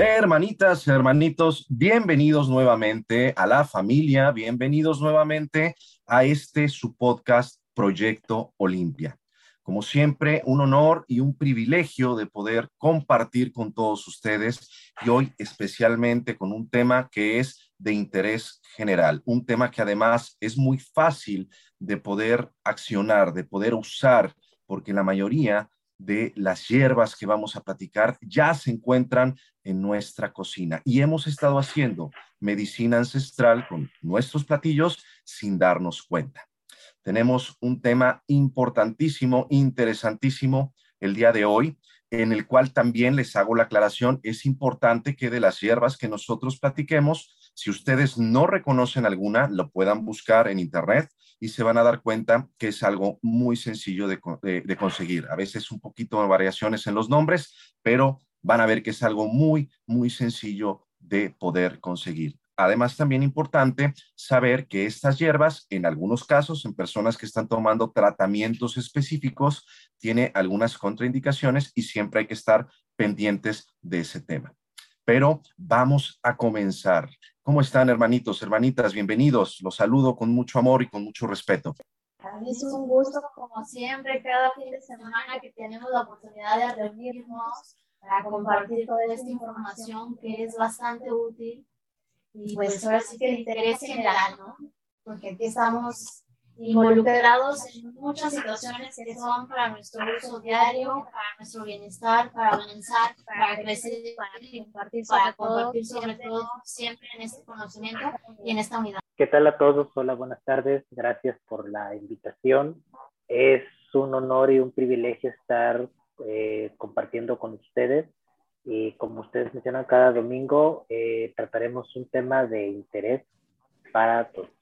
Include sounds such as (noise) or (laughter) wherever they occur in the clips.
Hermanitas, hermanitos, bienvenidos nuevamente a la familia, bienvenidos nuevamente a este su podcast Proyecto Olimpia. Como siempre, un honor y un privilegio de poder compartir con todos ustedes y hoy especialmente con un tema que es de interés general, un tema que además es muy fácil de poder accionar, de poder usar, porque la mayoría de las hierbas que vamos a platicar ya se encuentran en nuestra cocina y hemos estado haciendo medicina ancestral con nuestros platillos sin darnos cuenta. Tenemos un tema importantísimo, interesantísimo el día de hoy, en el cual también les hago la aclaración, es importante que de las hierbas que nosotros platiquemos, si ustedes no reconocen alguna, lo puedan buscar en internet y se van a dar cuenta que es algo muy sencillo de, conseguir. A veces un poquito de variaciones en los nombres, pero van a ver que es algo muy, muy sencillo de poder conseguir. Además, también importante saber que estas hierbas, en algunos casos, en personas que están tomando tratamientos específicos, tiene algunas contraindicaciones y siempre hay que estar pendientes de ese tema. Pero vamos a comenzar. ¿Cómo están, hermanitos, hermanitas? Bienvenidos. Los saludo con mucho amor y con mucho respeto. Para mí es un gusto, como siempre, cada fin de semana que tenemos la oportunidad de reunirnos para compartir toda esta información que es bastante útil y pues ahora sí que el interés general, ¿no? Porque aquí estamos involucrados en muchas situaciones que son para nuestro uso diario, para nuestro bienestar, para avanzar, para crecer, para compartir sobre, para compartir sobre todo siempre en este conocimiento y en esta unidad. ¿Qué tal a todos? Hola, buenas tardes. Gracias por la invitación. Es un honor y un privilegio estar eh, compartiendo con ustedes. Y como ustedes mencionan, cada domingo eh, trataremos un tema de interés para todos.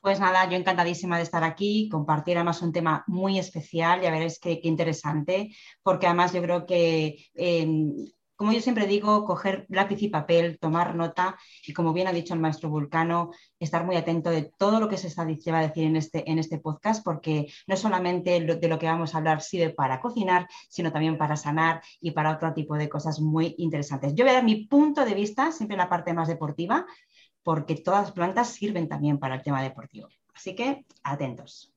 Pues nada, yo encantadísima de estar aquí, compartir además un tema muy especial, ya veréis qué, interesante, porque además yo creo que, em, como yo siempre digo, coger lápiz y papel, tomar nota y como bien ha dicho el maestro Vulcano, estar muy atento de todo lo que se, está, va a decir en este, en este podcast, porque no solamente de lo que vamos a hablar sirve para cocinar, sino también para sanar y para otro tipo de cosas muy interesantes. Yo voy a dar mi punto de vista, siempre en la parte más deportiva, porque todas las plantas sirven también para el tema deportivo. Así que atentos.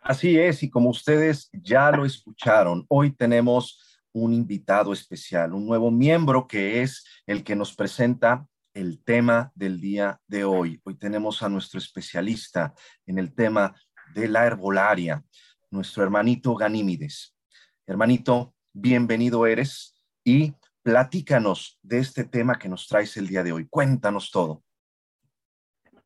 Así es, y como ustedes ya lo escucharon, hoy tenemos un invitado especial, un nuevo miembro que es el que nos presenta el tema del día de hoy. Hoy tenemos a nuestro especialista en el tema de la herbolaria, nuestro hermanito Ganímides. Hermanito, bienvenido eres y platícanos de este tema que nos traes el día de hoy. Cuéntanos todo.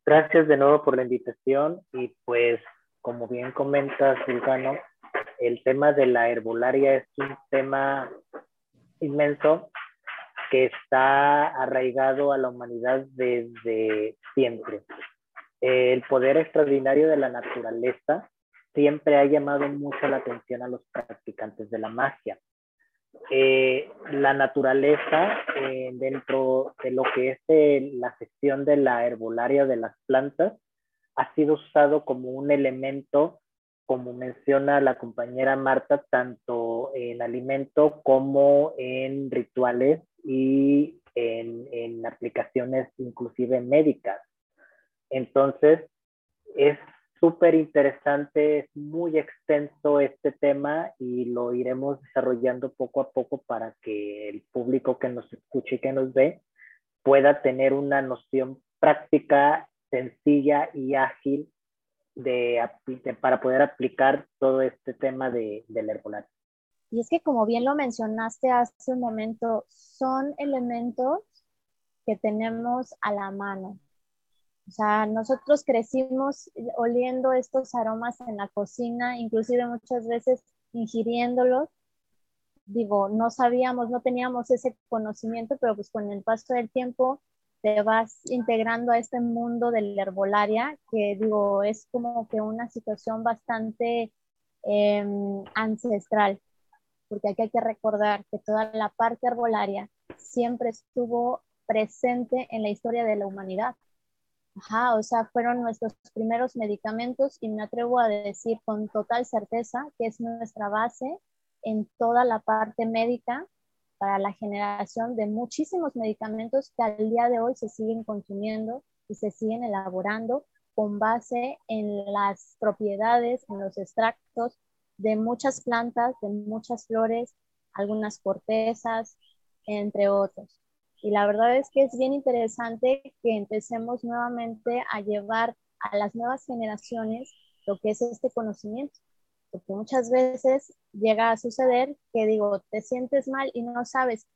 Gracias de nuevo por la invitación y pues como bien comentas, Silvano, el tema de la herbolaria es un tema inmenso que está arraigado a la humanidad desde siempre. El poder extraordinario de la naturaleza siempre ha llamado mucho la atención a los practicantes de la magia. Eh, la naturaleza eh, dentro de lo que es eh, la sección de la herbolaria de las plantas ha sido usado como un elemento, como menciona la compañera Marta, tanto en alimento como en rituales y en, en aplicaciones inclusive médicas. Entonces, es súper interesante, es muy extenso este tema y lo iremos desarrollando poco a poco para que el público que nos escuche y que nos ve pueda tener una noción práctica, sencilla y ágil de, para poder aplicar todo este tema de, del herbolario. Y es que como bien lo mencionaste hace un momento, son elementos que tenemos a la mano, o sea, nosotros crecimos oliendo estos aromas en la cocina, inclusive muchas veces ingiriéndolos. Digo, no sabíamos, no teníamos ese conocimiento, pero pues con el paso del tiempo te vas integrando a este mundo de la herbolaria, que digo, es como que una situación bastante em, ancestral, porque aquí hay que recordar que toda la parte herbolaria siempre estuvo presente en la historia de la humanidad. Ajá, o sea, fueron nuestros primeros medicamentos y me atrevo a decir con total certeza que es nuestra base en toda la parte médica para la generación de muchísimos medicamentos que al día de hoy se siguen consumiendo y se siguen elaborando con base en las propiedades, en los extractos de muchas plantas, de muchas flores, algunas cortezas, entre otros. Y la verdad es que es bien interesante que empecemos nuevamente a llevar a las nuevas generaciones lo que es este conocimiento, porque muchas veces llega a suceder que digo, te sientes mal y no sabes,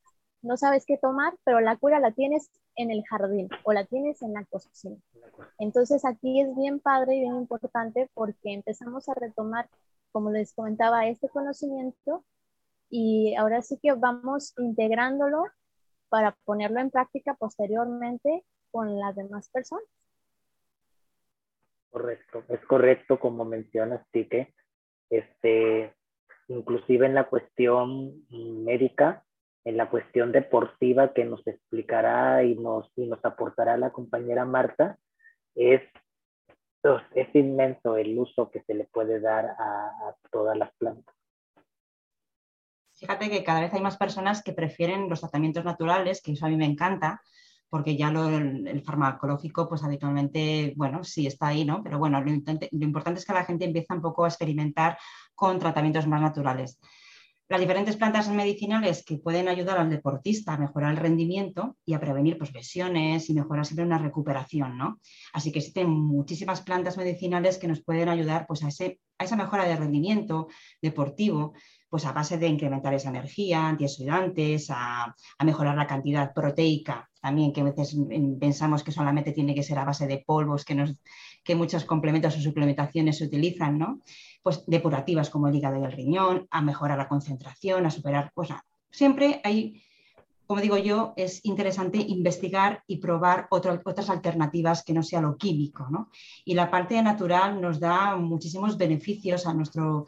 no sabes qué tomar, pero la cura la tienes en el jardín o la tienes en la cocina. Entonces aquí es bien padre y bien importante porque empezamos a retomar, como les comentaba, este conocimiento y ahora sí que vamos integrándolo para ponerlo en práctica posteriormente con las demás personas. Correcto, es correcto como mencionas, Tique. Este, inclusive en la cuestión médica, en la cuestión deportiva que nos explicará y nos, y nos aportará la compañera Marta, es, es inmenso el uso que se le puede dar a todas las plantas. Fíjate que cada vez hay más personas que prefieren los tratamientos naturales, que eso a mí me encanta, porque ya el farmacológico, pues habitualmente, bueno, sí está ahí, ¿no? Pero bueno, lo, importante es que la gente empieza un poco a experimentar con tratamientos más naturales. Las diferentes plantas medicinales que pueden ayudar al deportista a mejorar el rendimiento y a prevenir pues, lesiones y mejorar siempre una recuperación, ¿no? Así que existen muchísimas plantas medicinales que nos pueden ayudar pues, a esa mejora de rendimiento deportivo pues a base de incrementar esa energía, antioxidantes, a, mejorar la cantidad proteica también, que a veces pensamos que solamente tiene que ser a base de polvos, que, nos, que muchos complementos o suplementaciones se utilizan, ¿no? Pues depurativas como el hígado y el riñón, a mejorar la concentración, a superar, pues siempre hay como digo yo, es interesante investigar y probar otras alternativas que no sea lo químico. ¿no? Y la parte natural nos da muchísimos beneficios a nuestro,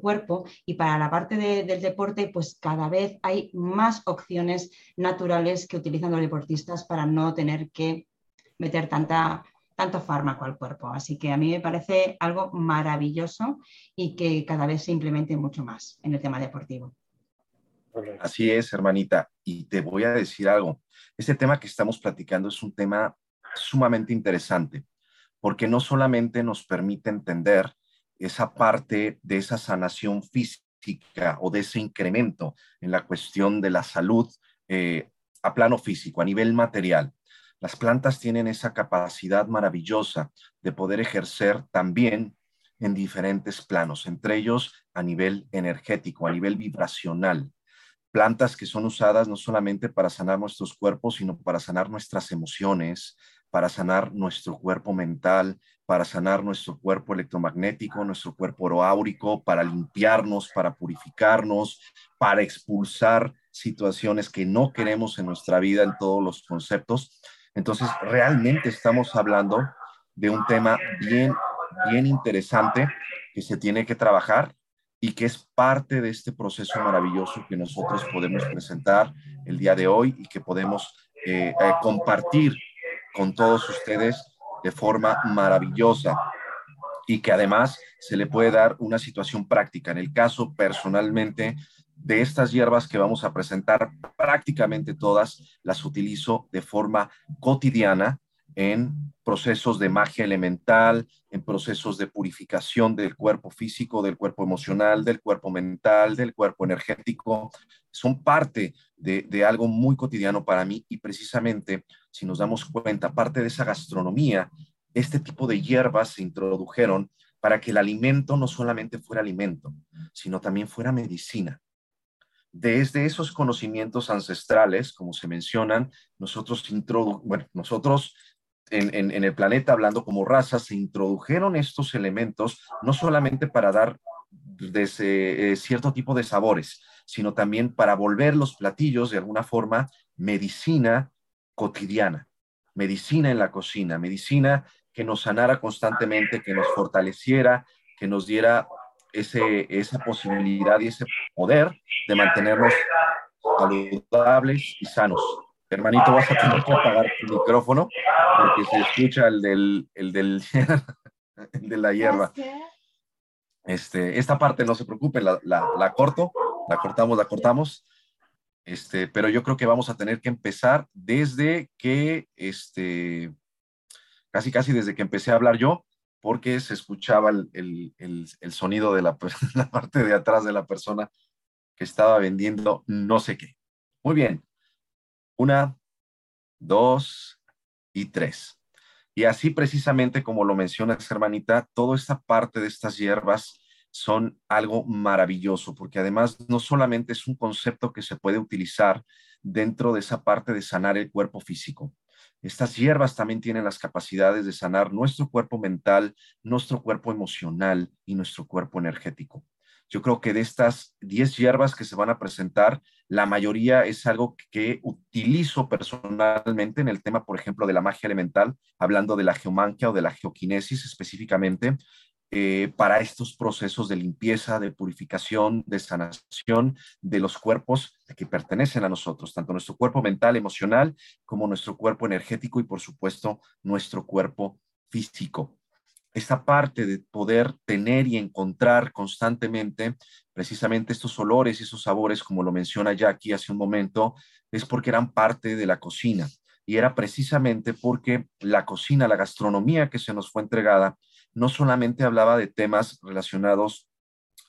cuerpo y para la parte del deporte, pues cada vez hay más opciones naturales que utilizan los deportistas para no tener que meter tanta, tanto fármaco al cuerpo. Así que a mí me parece algo maravilloso y que cada vez se implemente mucho más en el tema deportivo. Así es, hermanita. Y te voy a decir algo. Este tema que estamos platicando es un tema sumamente interesante, porque no solamente nos permite entender esa parte de esa sanación física o de ese incremento en la cuestión de la salud eh, a plano físico, a nivel material. Las plantas tienen esa capacidad maravillosa de poder ejercer también en diferentes planos, entre ellos a nivel energético, a nivel vibracional plantas que son usadas no solamente para sanar nuestros cuerpos, sino para sanar nuestras emociones, para sanar nuestro cuerpo mental, para sanar nuestro cuerpo electromagnético, nuestro cuerpo oroáurico, para limpiarnos, para purificarnos, para expulsar situaciones que no queremos en nuestra vida en todos los conceptos. Entonces, realmente estamos hablando de un tema bien, bien interesante que se tiene que trabajar y que es parte de este proceso maravilloso que nosotros podemos presentar el día de hoy y que podemos eh, eh, compartir con todos ustedes de forma maravillosa y que además se le puede dar una situación práctica. En el caso personalmente de estas hierbas que vamos a presentar, prácticamente todas las utilizo de forma cotidiana en procesos de magia elemental, en procesos de purificación del cuerpo físico, del cuerpo emocional, del cuerpo mental, del cuerpo energético. Son parte de, algo muy cotidiano para mí y precisamente, si nos damos cuenta, parte de esa gastronomía, este tipo de hierbas se introdujeron para que el alimento no solamente fuera alimento, sino también fuera medicina. Desde esos conocimientos ancestrales, como se mencionan, nosotros, bueno, nosotros en, el planeta, hablando como raza, se introdujeron estos elementos no solamente para dar de eh, cierto tipo de sabores, sino también para volver los platillos de alguna forma medicina cotidiana, medicina en la cocina, medicina que nos sanara constantemente, que nos fortaleciera, que nos diera esa posibilidad y ese poder de mantenernos saludables y sanos. Hermanito, vas a tener que apagar tu micrófono porque se escucha el del, el del, (laughs) el de la hierba. Este, esta parte no se preocupe, la, la, la corto La cortamos, la cortamos. Este, pero yo creo que vamos a tener que empezar desde que, este, casi casi desde que empecé a hablar yo, porque se escuchaba el, sonido de la, (laughs) la, parte de atrás de la persona que estaba vendiendo no sé qué. Muy bien. Una, dos y tres. Y así precisamente como lo mencionas, hermanita, toda esta parte de estas hierbas son algo maravilloso, porque además no solamente es un concepto que se puede utilizar dentro de esa parte de sanar el cuerpo físico. Estas hierbas también tienen las capacidades de sanar nuestro cuerpo mental, nuestro cuerpo emocional y nuestro cuerpo energético. Yo creo que de estas 10 hierbas que se van a presentar, la mayoría es algo que utilizo personalmente en el tema, por ejemplo, de la magia elemental, hablando de la geomanquia o de la geoquinesis específicamente, eh, para estos procesos de limpieza, de purificación, de sanación de los cuerpos que pertenecen a nosotros, tanto nuestro cuerpo mental, emocional, como nuestro cuerpo energético y, por supuesto, nuestro cuerpo físico esta parte de poder tener y encontrar constantemente precisamente estos olores y esos sabores, como lo menciona Jackie hace un momento, es porque eran parte de la cocina. Y era precisamente porque la cocina, la gastronomía que se nos fue entregada, no solamente hablaba de temas relacionados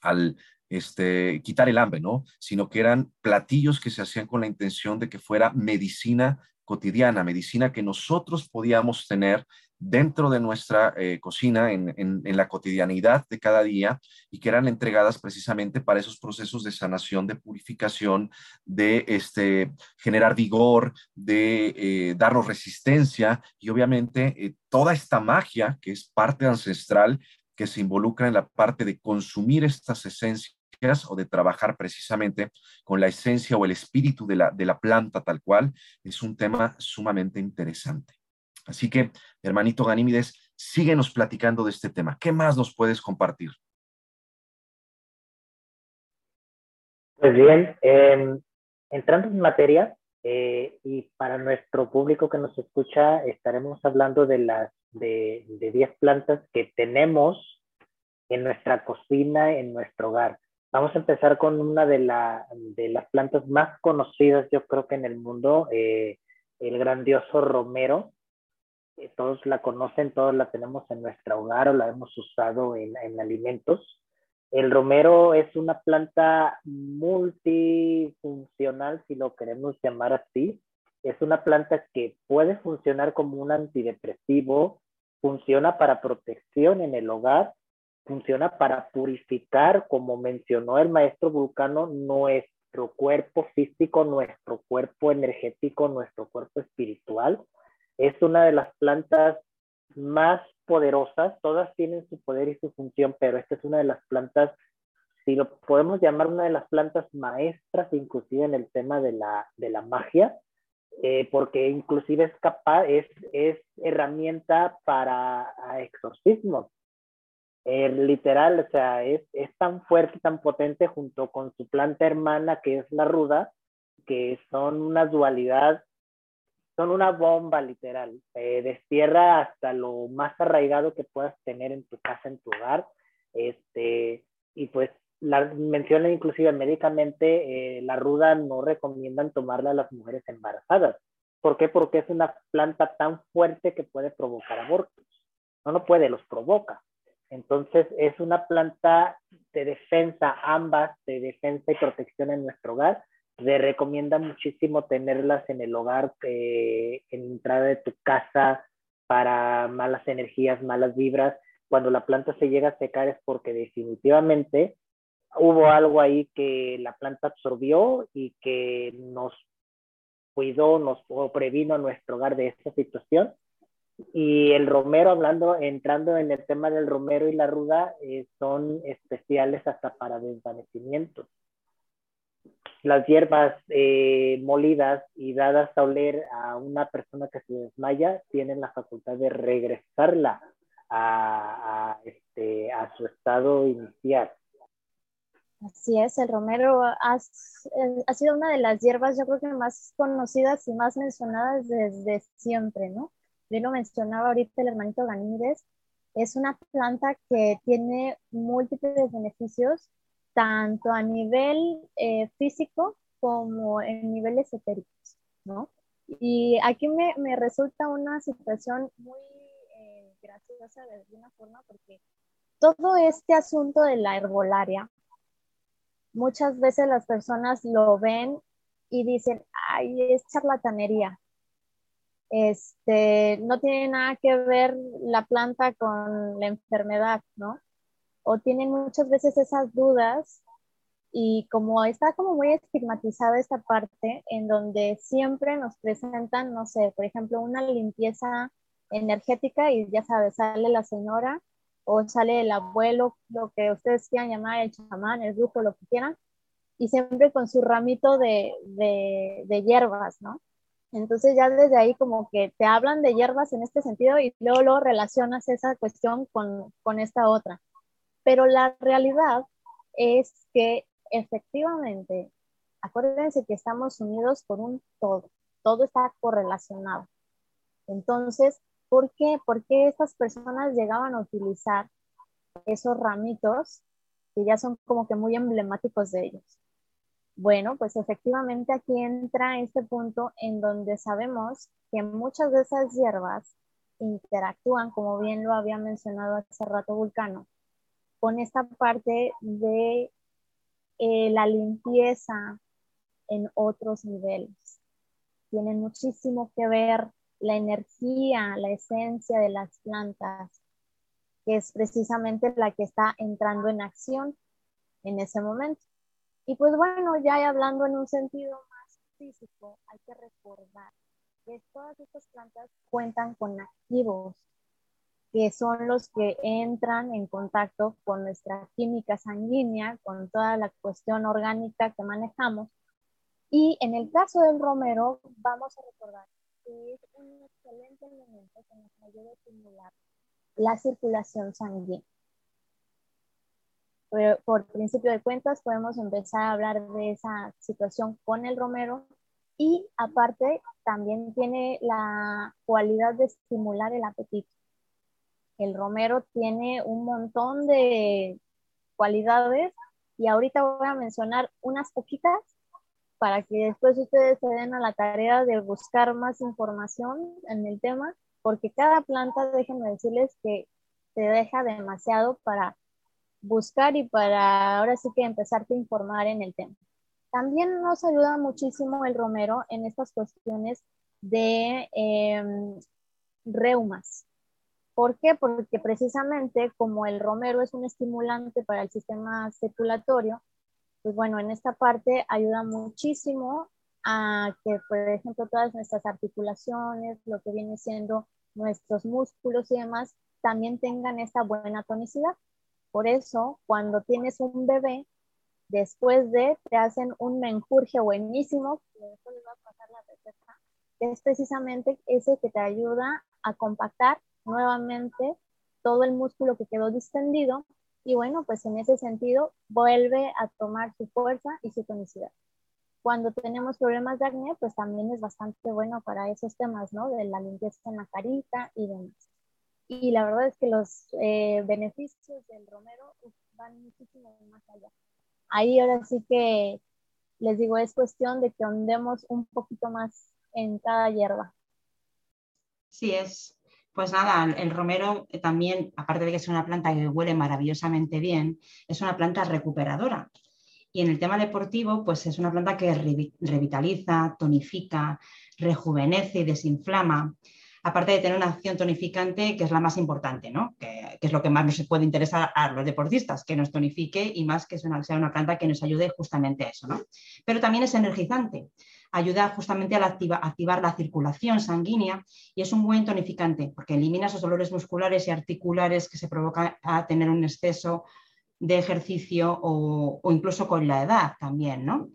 al este, quitar el hambre, ¿no? Sino que eran platillos que se hacían con la intención de que fuera medicina cotidiana, medicina que nosotros podíamos tener dentro de nuestra eh, cocina, en, la cotidianidad de cada día, y que eran entregadas precisamente para esos procesos de sanación, de purificación, de este, generar vigor, de eh, darnos resistencia y obviamente eh, toda esta magia que es parte ancestral que se involucra en la parte de consumir estas esencias o de trabajar precisamente con la esencia o el espíritu de la, de la planta tal cual, es un tema sumamente interesante. Así que, hermanito Ganímides, síguenos platicando de este tema. ¿Qué más nos puedes compartir? Pues bien, em, entrando en materia, eh, y para nuestro público que nos escucha, estaremos hablando de las de 10 plantas que tenemos en nuestra cocina, en nuestro hogar. Vamos a empezar con una de, de las plantas más conocidas, yo creo que en el mundo, eh, el grandioso romero. Eh, todos la conocen, todos la tenemos en nuestro hogar o la hemos usado en, en alimentos. El romero es una planta multifuncional, si lo queremos llamar así. Es una planta que puede funcionar como un antidepresivo, funciona para protección en el hogar, funciona para purificar, como mencionó el maestro Vulcano, nuestro cuerpo físico, nuestro cuerpo energético, nuestro cuerpo espiritual es una de las plantas más poderosas, todas tienen su poder y su función, pero esta es una de las plantas, si lo podemos llamar una de las plantas maestras, inclusive en el tema de la, de la magia, eh, porque inclusive es capaz, es, es herramienta para exorcismos. Eh, literal, o sea, es, es tan fuerte, tan potente junto con su planta hermana que es la ruda, que son una dualidad son una bomba literal. Eh, destierra hasta lo más arraigado que puedas tener en tu casa, en tu hogar. Este, y pues la menciona inclusive médicamente, eh, la ruda no recomiendan tomarla a las mujeres embarazadas. ¿Por qué? Porque es una planta tan fuerte que puede provocar abortos. No, no puede, los provoca. Entonces es una planta de defensa, ambas de defensa y protección en nuestro hogar, le recomienda muchísimo tenerlas en el hogar, eh, en entrada de tu casa para malas energías, malas vibras. Cuando la planta se llega a secar es porque definitivamente hubo algo ahí que la planta absorbió y que nos cuidó, nos previno a nuestro hogar de esta situación. Y el romero, hablando, entrando en el tema del romero y la ruda, eh, son especiales hasta para desvanecimientos las hierbas eh, molidas y dadas a oler a una persona que se desmaya tienen la facultad de regresarla a, este, a su estado inicial. Así es, el romero ha, ha, sido una de las hierbas yo creo que más conocidas y más mencionadas desde siempre, ¿no? Yo lo mencionaba ahorita el hermanito Ganídez, es una planta que tiene múltiples beneficios tanto a nivel eh, físico como en niveles esotéricos, ¿no? Y aquí me, me resulta una situación muy eh, graciosa de alguna forma porque todo este asunto de la herbolaria, muchas veces las personas lo ven y dicen, ay, es charlatanería. Este, no tiene nada que ver la planta con la enfermedad, ¿no? O tienen muchas veces esas dudas y como está como muy estigmatizada esta parte en donde siempre nos presentan, no sé, por ejemplo, una limpieza energética y ya sabes, sale la señora o sale el abuelo, lo que ustedes quieran llamar, el chamán, el brujo, lo que quieran, y siempre con su ramito de, de, hierbas, ¿no? Entonces ya desde ahí como que te hablan de hierbas en este sentido y luego, luego relacionas esa cuestión con, con esta otra. Pero la realidad es que efectivamente, acuérdense que estamos unidos por un todo, todo está correlacionado. Entonces, ¿por qué? ¿Por qué estas personas llegaban a utilizar esos ramitos que ya son como que muy emblemáticos de ellos? Bueno, pues efectivamente aquí entra este punto en donde sabemos que muchas de esas hierbas interactúan, como bien lo había mencionado hace rato Vulcano, con esta parte de eh, la limpieza en otros niveles. Tiene muchísimo que ver la energía, la esencia de las plantas, que es precisamente la que está entrando en acción en ese momento. Y pues bueno, ya hablando en un sentido más físico, hay que recordar que todas estas plantas cuentan con activos que son los que entran en contacto con nuestra química sanguínea, con toda la cuestión orgánica que manejamos. Y en el caso del romero, vamos a recordar que es un excelente elemento que nos ayuda a estimular la circulación sanguínea. por principio de cuentas, podemos empezar a hablar de esa situación con el romero y aparte también tiene la cualidad de estimular el apetito el romero tiene un montón de cualidades y ahorita voy a mencionar unas poquitas para que después ustedes se den a la tarea de buscar más información en el tema, porque cada planta, déjenme decirles que te deja demasiado para buscar y para ahora sí que empezarte a informar en el tema. También nos ayuda muchísimo el romero en estas cuestiones de em, reumas. ¿Por qué? Porque precisamente como el romero es un estimulante para el sistema circulatorio, pues bueno, en esta parte ayuda muchísimo a que, por ejemplo, todas nuestras articulaciones, lo que viene siendo nuestros músculos y demás, también tengan esta buena tonicidad. Por eso, cuando tienes un bebé, después de, te hacen un menjurje buenísimo, que es precisamente ese que te ayuda a compactar nuevamente todo el músculo que quedó distendido y bueno, pues en ese sentido vuelve a tomar su fuerza y su tonicidad. Cuando tenemos problemas de acné, pues también es bastante bueno para esos temas, ¿no? De la limpieza en la carita y demás. Y la verdad es que los eh, beneficios del romero van muchísimo más allá. Ahí ahora sí que les digo, es cuestión de que ondemos un poquito más en cada hierba. Sí, es, pues nada, el romero eh, también, aparte de que es una planta que huele maravillosamente bien, es una planta recuperadora. Y en el tema deportivo, pues es una planta que revitaliza, tonifica, rejuvenece y desinflama. Aparte de tener una acción tonificante, que es la más importante, ¿no? que, es lo que más nos puede interesar a los deportistas, que nos tonifique y más que sea una planta que nos ayude justamente a eso. ¿no? Pero también es energizante ayuda justamente a activar la circulación sanguínea y es un buen tonificante porque elimina esos dolores musculares y articulares que se provocan a tener un exceso de ejercicio o, incluso con la edad también, ¿no?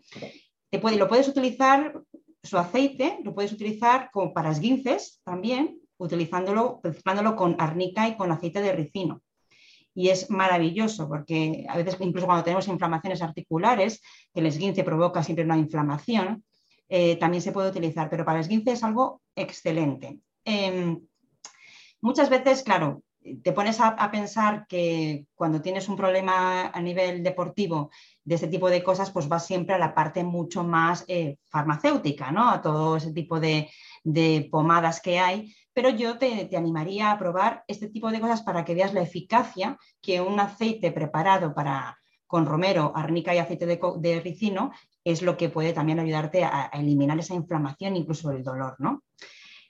Te lo puedes utilizar, su aceite, lo puedes utilizar como para esguinces también, utilizándolo, mezclándolo con arnica y con aceite de ricino y es maravilloso porque a veces incluso cuando tenemos inflamaciones articulares, el esguince provoca siempre una inflamación, eh, también se puede utilizar, pero para esguince es algo excelente. Em, muchas veces, claro, te pones a, pensar que cuando tienes un problema a nivel deportivo de este tipo de cosas, pues vas siempre a la parte mucho más eh, farmacéutica, ¿no? A todo ese tipo de, pomadas que hay. Pero yo te, animaría a probar este tipo de cosas para que veas la eficacia que un aceite preparado para, con romero, arnica y aceite de, ricino es lo que puede también ayudarte a, eliminar esa inflamación, incluso el dolor, ¿no?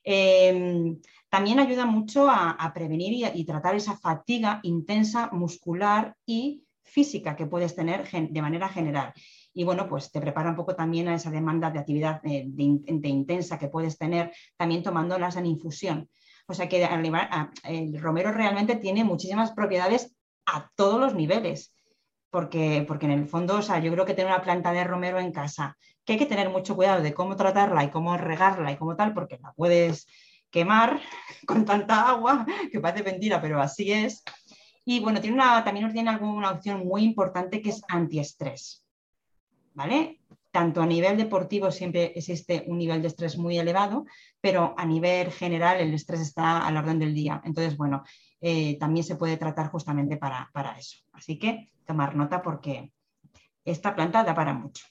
Em, también ayuda mucho a, prevenir y, tratar esa fatiga intensa muscular y física que puedes tener de manera general. Y bueno, pues te prepara un poco también a esa demanda de actividad eh, de, intensa que puedes tener también tomándolas en infusión. O sea que el romero realmente tiene muchísimas propiedades a todos los niveles. Porque, porque en el fondo, o sea, yo creo que tener una planta de romero en casa, que hay que tener mucho cuidado de cómo tratarla y cómo regarla y cómo tal, porque la puedes quemar (laughs) con tanta agua, que parece mentira, pero así es. Y bueno, tiene una, también tiene alguna opción muy importante que es antiestrés. ¿Vale? Tanto a nivel deportivo siempre existe un nivel de estrés muy elevado, pero a nivel general el estrés está a la orden del día. Entonces, bueno, eh, también se puede tratar justamente para, para eso. Así que tomar nota porque esta planta da para mucho.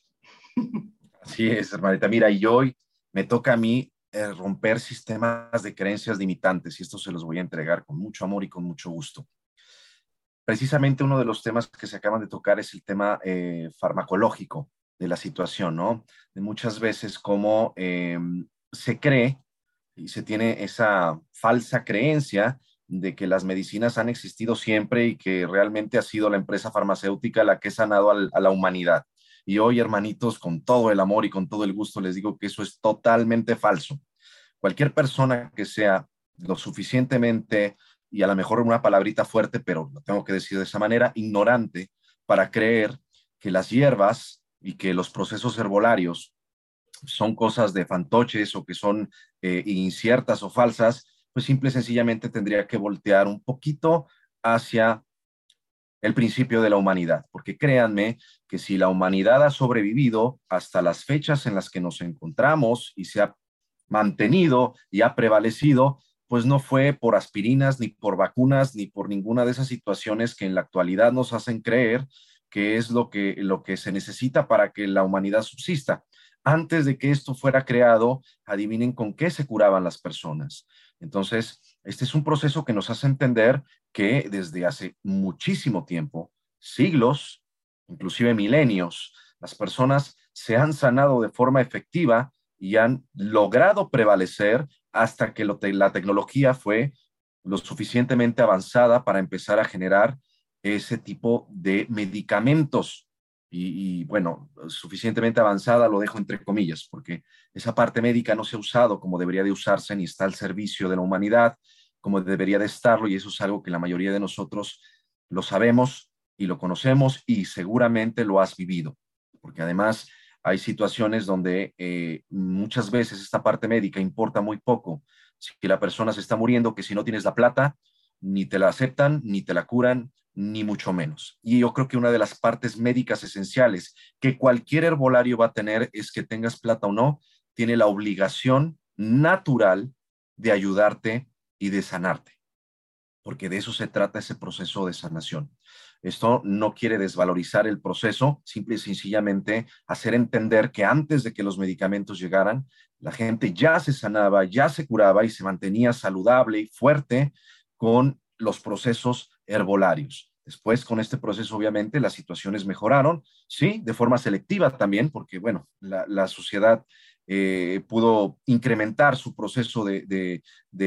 Así es, hermanita. Mira, y hoy me toca a mí eh, romper sistemas de creencias limitantes y esto se los voy a entregar con mucho amor y con mucho gusto. Precisamente uno de los temas que se acaban de tocar es el tema eh, farmacológico de la situación, ¿no? De muchas veces como em, se cree y se tiene esa falsa creencia de que las medicinas han existido siempre y que realmente ha sido la empresa farmacéutica la que ha sanado a la humanidad. Y hoy, hermanitos, con todo el amor y con todo el gusto, les digo que eso es totalmente falso. Cualquier persona que sea lo suficientemente, y a lo mejor una palabrita fuerte, pero lo tengo que decir de esa manera, ignorante para creer que las hierbas y que los procesos herbolarios son cosas de fantoches o que son eh, inciertas o falsas, pues simple y sencillamente tendría que voltear un poquito hacia el principio de la humanidad, porque créanme que si la humanidad ha sobrevivido hasta las fechas en las que nos encontramos y se ha mantenido y ha prevalecido, pues no fue por aspirinas, ni por vacunas, ni por ninguna de esas situaciones que en la actualidad nos hacen creer que es lo que, lo que se necesita para que la humanidad subsista. Antes de que esto fuera creado, adivinen con qué se curaban las personas. Entonces, este es un proceso que nos hace entender que desde hace muchísimo tiempo, siglos, inclusive milenios, las personas se han sanado de forma efectiva y han logrado prevalecer hasta que la tecnología fue lo suficientemente avanzada para empezar a generar ese tipo de medicamentos. Y, bueno, suficientemente avanzada lo dejo entre comillas, porque esa parte médica no se ha usado como debería de usarse ni está al servicio de la humanidad como debería de estarlo y eso es algo que la mayoría de nosotros lo sabemos y lo conocemos y seguramente lo has vivido, porque además hay situaciones donde eh, muchas veces esta parte médica importa muy poco. Si la persona se está muriendo, que si no tienes la plata, ni te la aceptan, ni te la curan, ni mucho menos. Y yo creo que una de las partes médicas esenciales que cualquier herbolario va a tener es que tengas plata o no, tiene la obligación natural de ayudarte y de sanarte, porque de eso se trata ese proceso de sanación. Esto no quiere desvalorizar el proceso, simple y sencillamente hacer entender que antes de que los medicamentos llegaran, la gente ya se sanaba, ya se curaba y se mantenía saludable y fuerte con los procesos herbolarios. Después, con este proceso, obviamente, las situaciones mejoraron, sí, de forma selectiva también, porque, bueno, la, la sociedad eh, pudo incrementar su proceso de,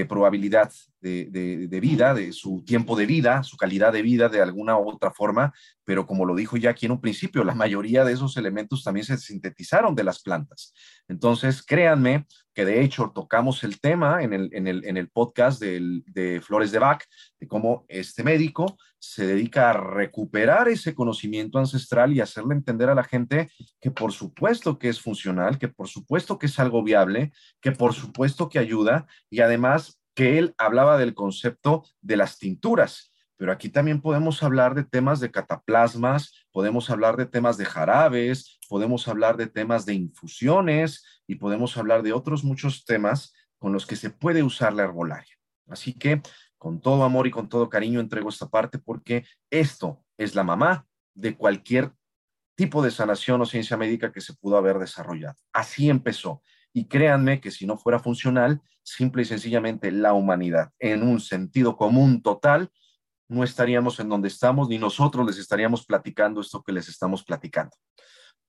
probabilidad de, vida, de su tiempo de vida, su calidad de vida de alguna u otra forma, pero como lo dijo ya aquí en un principio, la mayoría de esos elementos también se sintetizaron de las plantas. Entonces, créanme que de hecho tocamos el tema en el, en el, en el podcast de Flores de Bach, de cómo este médico se dedica a recuperar ese conocimiento ancestral y hacerle entender a la gente que por supuesto que es funcional, que por supuesto que es algo viable, que por supuesto que ayuda y además él hablaba del concepto de las tinturas. Pero aquí también podemos hablar de temas de cataplasmas, podemos hablar de temas de jarabes, podemos hablar de temas de infusiones y podemos hablar de otros muchos temas con los que se puede usar la herbolaria. Así que con todo amor y con todo cariño entrego esta parte porque esto es la mamá de cualquier tipo de sanación o ciencia médica que se pudo haber desarrollado. Así empezó. Y créanme que si no fuera funcional, simple y sencillamente la humanidad, en un sentido común total, no estaríamos en donde estamos, ni nosotros les estaríamos platicando esto que les estamos platicando.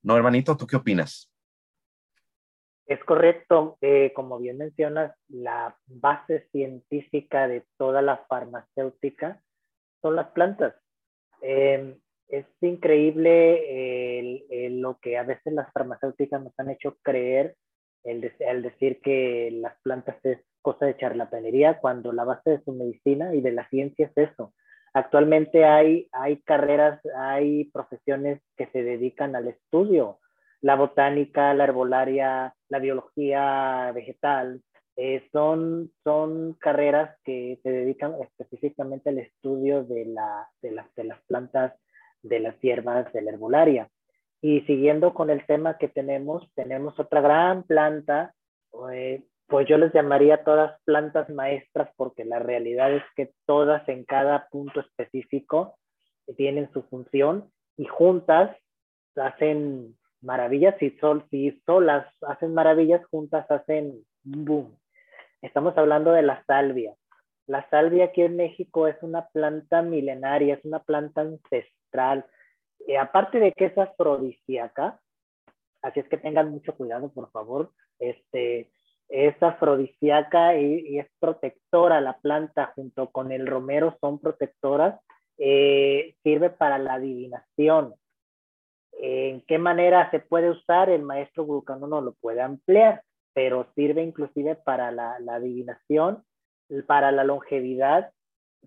No, hermanito, ¿tú qué opinas? Es correcto. Eh, como bien mencionas, la base científica de toda la farmacéutica son las plantas. Em, es increíble lo que a veces las farmacéuticas nos han hecho creer el, decir que las plantas es cosa de charlatanería, cuando la base de su medicina y de la ciencia es eso. Actualmente hay, hay carreras, hay profesiones que se dedican al estudio, la botánica, la herbolaria, la biología vegetal, eh, son, son carreras que se dedican específicamente al estudio de, la, de, de las plantas, de las hierbas, de la herbolaria. Y siguiendo con el tema que tenemos, tenemos otra gran planta, eh, pues yo les llamaría todas plantas maestras porque la realidad es que todas en cada punto específico tienen su función y juntas hacen maravillas y sol, si solas hacen maravillas, juntas hacen boom. Estamos hablando de la salvia. La salvia aquí en México es una planta milenaria, es una planta ancestral. Y aparte de que es afrodisíaca, así es que tengan mucho cuidado, por favor. Este, es afrodisíaca y, es protectora. La planta junto con el romero son protectoras. Eh, sirve para la adivinación. ¿En qué manera se puede usar? El maestro Vulcano no lo puede ampliar, pero sirve inclusive para la, la adivinación, para la longevidad,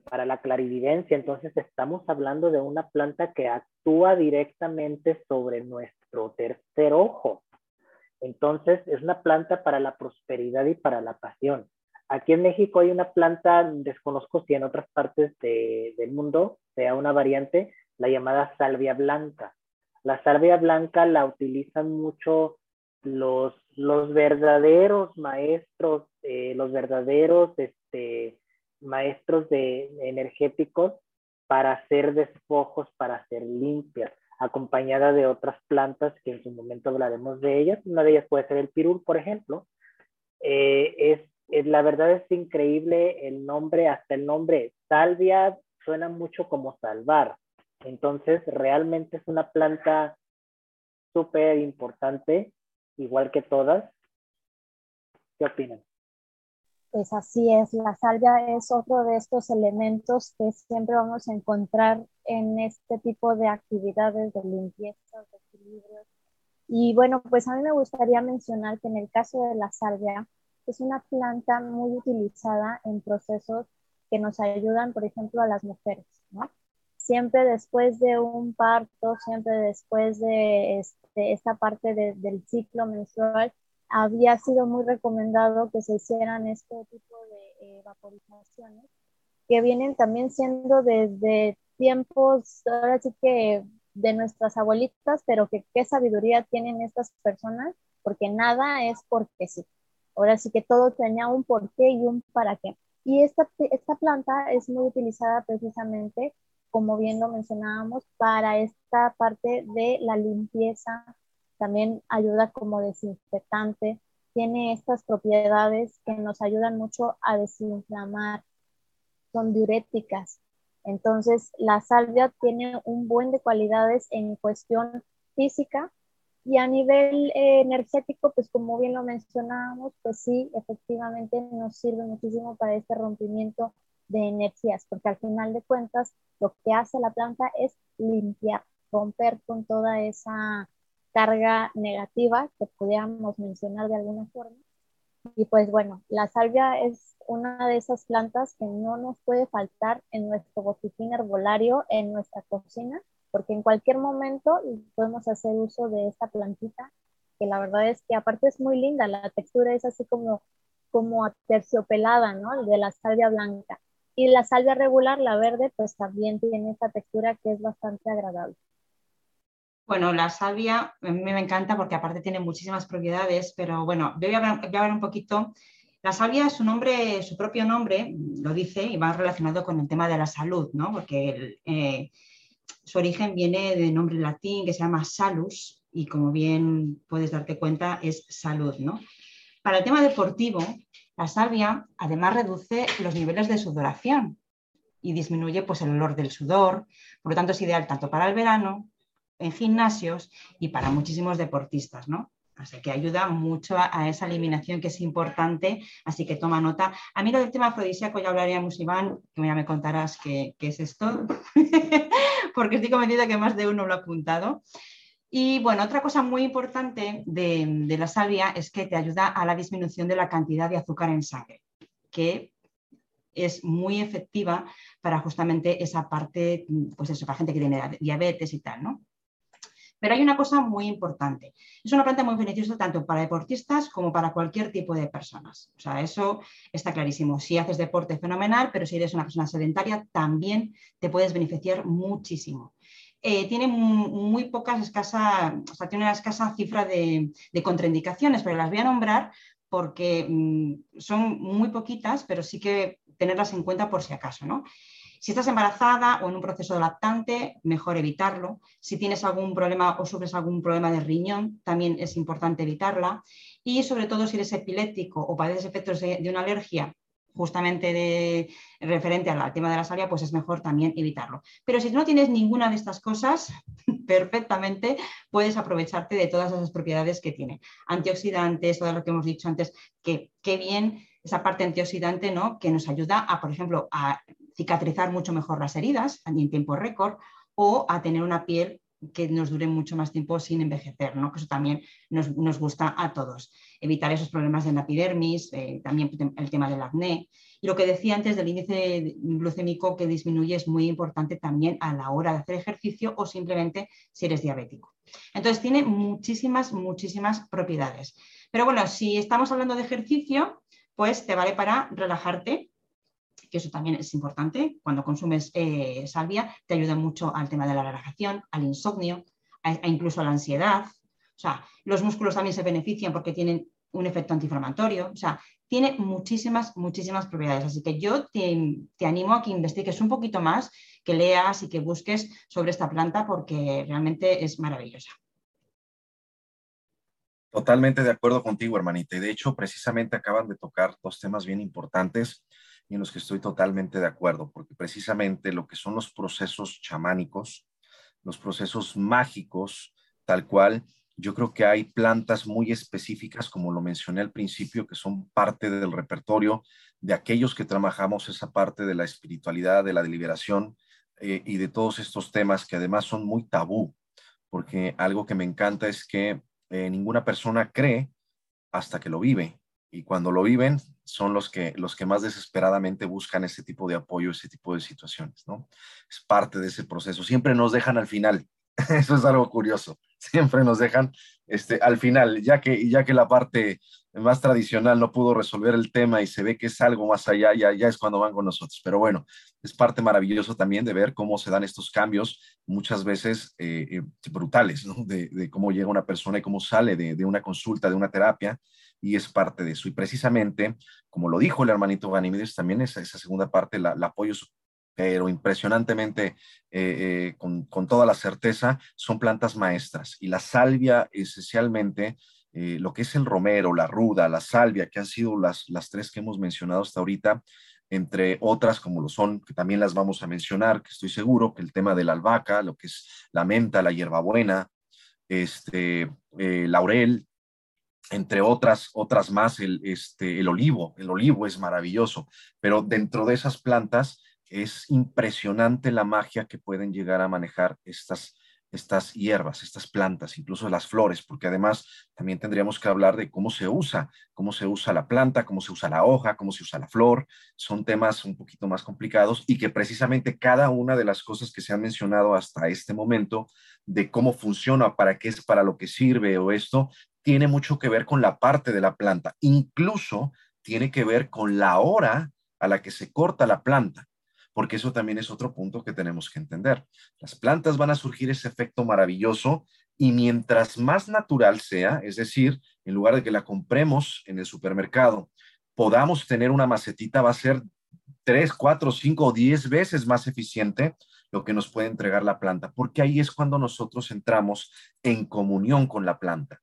para la clarividencia. Entonces estamos hablando de una planta que actúa directamente sobre nuestro tercer ojo. Entonces, es una planta para la prosperidad y para la pasión. Aquí en México hay una planta, desconozco si en otras partes del mundo sea una variante, la llamada salvia blanca. La salvia blanca la utilizan mucho los, los verdaderos maestros, eh, los verdaderos este, maestros de, energéticos para hacer despojos, para hacer limpias acompañada de otras plantas que en su momento hablaremos de ellas. Una de ellas puede ser el pirul, por ejemplo. Eh, es, la verdad es increíble el nombre, hasta el nombre salvia suena mucho como salvar. Entonces, realmente es una planta súper importante, igual que todas. ¿Qué opinan? Pues así es, la salvia es otro de estos elementos que siempre vamos a encontrar en este tipo de actividades de limpieza, de equilibrio. Y bueno, pues a mí me gustaría mencionar que en el caso de la salvia, es una planta muy utilizada en procesos que nos ayudan, por ejemplo, a las mujeres, ¿no? Siempre después de un parto, siempre después de este, esta parte del ciclo menstrual, había sido muy recomendado que se hicieran este tipo de eh, vaporizaciones, que vienen también siendo desde tiempos, ahora sí que de nuestras abuelitas, pero que qué sabiduría tienen estas personas, porque nada es porque sí. Ahora sí que todo tenía un porqué y un para qué. Y esta, esta planta es muy utilizada precisamente, como bien lo mencionábamos, para esta parte de la limpieza también ayuda como desinfectante, tiene estas propiedades que nos ayudan mucho a desinflamar, son diuréticas. Entonces, la salvia tiene un buen de cualidades en cuestión física y a nivel eh, energético, pues como bien lo mencionábamos, pues sí, efectivamente nos sirve muchísimo para este rompimiento de energías, porque al final de cuentas lo que hace la planta es limpiar, romper con toda esa carga negativa que pudiéramos mencionar de alguna forma. Y pues bueno, la salvia es una de esas plantas que no nos puede faltar en nuestro botiquín herbolario, en nuestra cocina, porque en cualquier momento podemos hacer uso de esta plantita, que la verdad es que aparte es muy linda, la textura es así como, como terciopelada, ¿no? De la salvia blanca. Y la salvia regular, la verde, pues también tiene esta textura que es bastante agradable. Bueno, la salvia a mí me encanta porque aparte tiene muchísimas propiedades, pero bueno, voy a hablar, un poquito La salvia, su nombre, su propio nombre, lo dice y va relacionado con el tema de la salud, ¿no? Porque eh, su origen viene de nombre latín que se llama salus y como bien puedes darte cuenta es salud, ¿no? Para el tema deportivo, la salvia además reduce los niveles de sudoración y disminuye pues, el olor del sudor, por lo tanto es ideal tanto para el verano, en gimnasios y para muchísimos deportistas, ¿no? Así que ayuda mucho a, esa eliminación que es importante, así que toma nota. A mí lo del tema afrodisíaco ya hablaríamos, Iván, que ya me contarás qué, es esto, (laughs) porque estoy convencida que más de uno lo ha apuntado. Y bueno, otra cosa muy importante de, la salvia es que te ayuda a la disminución de la cantidad de azúcar en sangre, que es muy efectiva para justamente esa parte, pues eso, para gente que tiene diabetes y tal, ¿no? Pero hay una cosa muy importante. Es una planta muy beneficiosa tanto para deportistas como para cualquier tipo de personas. O sea, eso está clarísimo. Si haces deporte, fenomenal, pero si eres una persona sedentaria, también te puedes beneficiar muchísimo. Eh, tiene muy, pocas, escasas, o sea, tiene una escasa cifra de, contraindicaciones, pero las voy a nombrar porque mm, son muy poquitas, pero sí que tenerlas en cuenta por si acaso, ¿no? Si estás embarazada o en un proceso de lactante, mejor evitarlo. Si tienes algún problema o sufres algún problema de riñón, también es importante evitarla. Y sobre todo si eres epiléptico o padeces efectos de, una alergia justamente de, referente al tema de la salvia, pues es mejor también evitarlo. Pero si no tienes ninguna de estas cosas, (laughs) perfectamente puedes aprovecharte de todas esas propiedades que tiene. Antioxidantes, todo lo que hemos dicho antes, que qué bien esa parte antioxidante, ¿no? Que nos ayuda a, por ejemplo, a cicatrizar mucho mejor las heridas en tiempo récord o a tener una piel que nos dure mucho más tiempo sin envejecer, ¿no? que eso también nos, gusta a todos. Evitar esos problemas de la epidermis, eh, también el tema del acné. Y lo que decía antes del índice glucémico que disminuye es muy importante también a la hora de hacer ejercicio o simplemente si eres diabético. Entonces tiene muchísimas, muchísimas propiedades. Pero bueno, si estamos hablando de ejercicio, pues te vale para relajarte, que eso también es importante. Cuando consumes eh, salvia, te ayuda mucho al tema de la relajación, al insomnio, e incluso a la ansiedad. O sea, los músculos también se benefician porque tienen un efecto antiinflamatorio. O sea, tiene muchísimas, muchísimas propiedades. Así que yo te, animo a que investigues un poquito más, que leas y que busques sobre esta planta porque realmente es maravillosa. Totalmente de acuerdo contigo, hermanita. Y de hecho, precisamente acaban de tocar dos temas bien importantes y en los que estoy totalmente de acuerdo, porque precisamente lo que son los procesos chamánicos, los procesos mágicos, tal cual, yo creo que hay plantas muy específicas, como lo mencioné al principio, que son parte del repertorio de aquellos que trabajamos esa parte de la espiritualidad, de la deliberación eh, y de todos estos temas que además son muy tabú, porque algo que me encanta es que eh, ninguna persona cree hasta que lo vive y cuando lo viven son los que, los que más desesperadamente buscan ese tipo de apoyo, ese tipo de situaciones, ¿no? Es parte de ese proceso. Siempre nos dejan al final. (laughs) Eso es algo curioso. Siempre nos dejan este, al final, ya que, ya que la parte más tradicional no pudo resolver el tema y se ve que es algo más allá, ya, ya es cuando van con nosotros. Pero bueno, es parte maravilloso también de ver cómo se dan estos cambios, muchas veces eh, eh, brutales, ¿no? De, cómo llega una persona y cómo sale de, de una consulta, de una terapia, y es parte de eso. Y precisamente, como lo dijo el hermanito Ganímedes, también esa, esa segunda parte la, apoyo, pero impresionantemente, eh, eh, con, con, toda la certeza, son plantas maestras. Y la salvia, esencialmente, eh, lo que es el romero, la ruda, la salvia, que han sido las, las tres que hemos mencionado hasta ahorita, entre otras como lo son, que también las vamos a mencionar, que estoy seguro que el tema de la albahaca, lo que es la menta, la hierbabuena, este, laurel, entre otras, otras más, el, este, el olivo. El olivo es maravilloso, pero dentro de esas plantas es impresionante la magia que pueden llegar a manejar estas, estas hierbas, estas plantas, incluso las flores, porque además también tendríamos que hablar de cómo se usa, cómo se usa la planta, cómo se usa la hoja, cómo se usa la flor. Son temas un poquito más complicados y que precisamente cada una de las cosas que se han mencionado hasta este momento, de cómo funciona, para qué es, para lo que sirve o esto, tiene mucho que ver con la parte de la planta. Incluso tiene que ver con la hora a la que se corta la planta, porque eso también es otro punto que tenemos que entender. Las plantas van a surgir ese efecto maravilloso y mientras más natural sea, es decir, en lugar de que la compremos en el supermercado podamos tener una macetita va a ser tres, cuatro, cinco o diez veces más eficiente lo que nos puede entregar la planta, porque ahí es cuando nosotros entramos en comunión con la planta.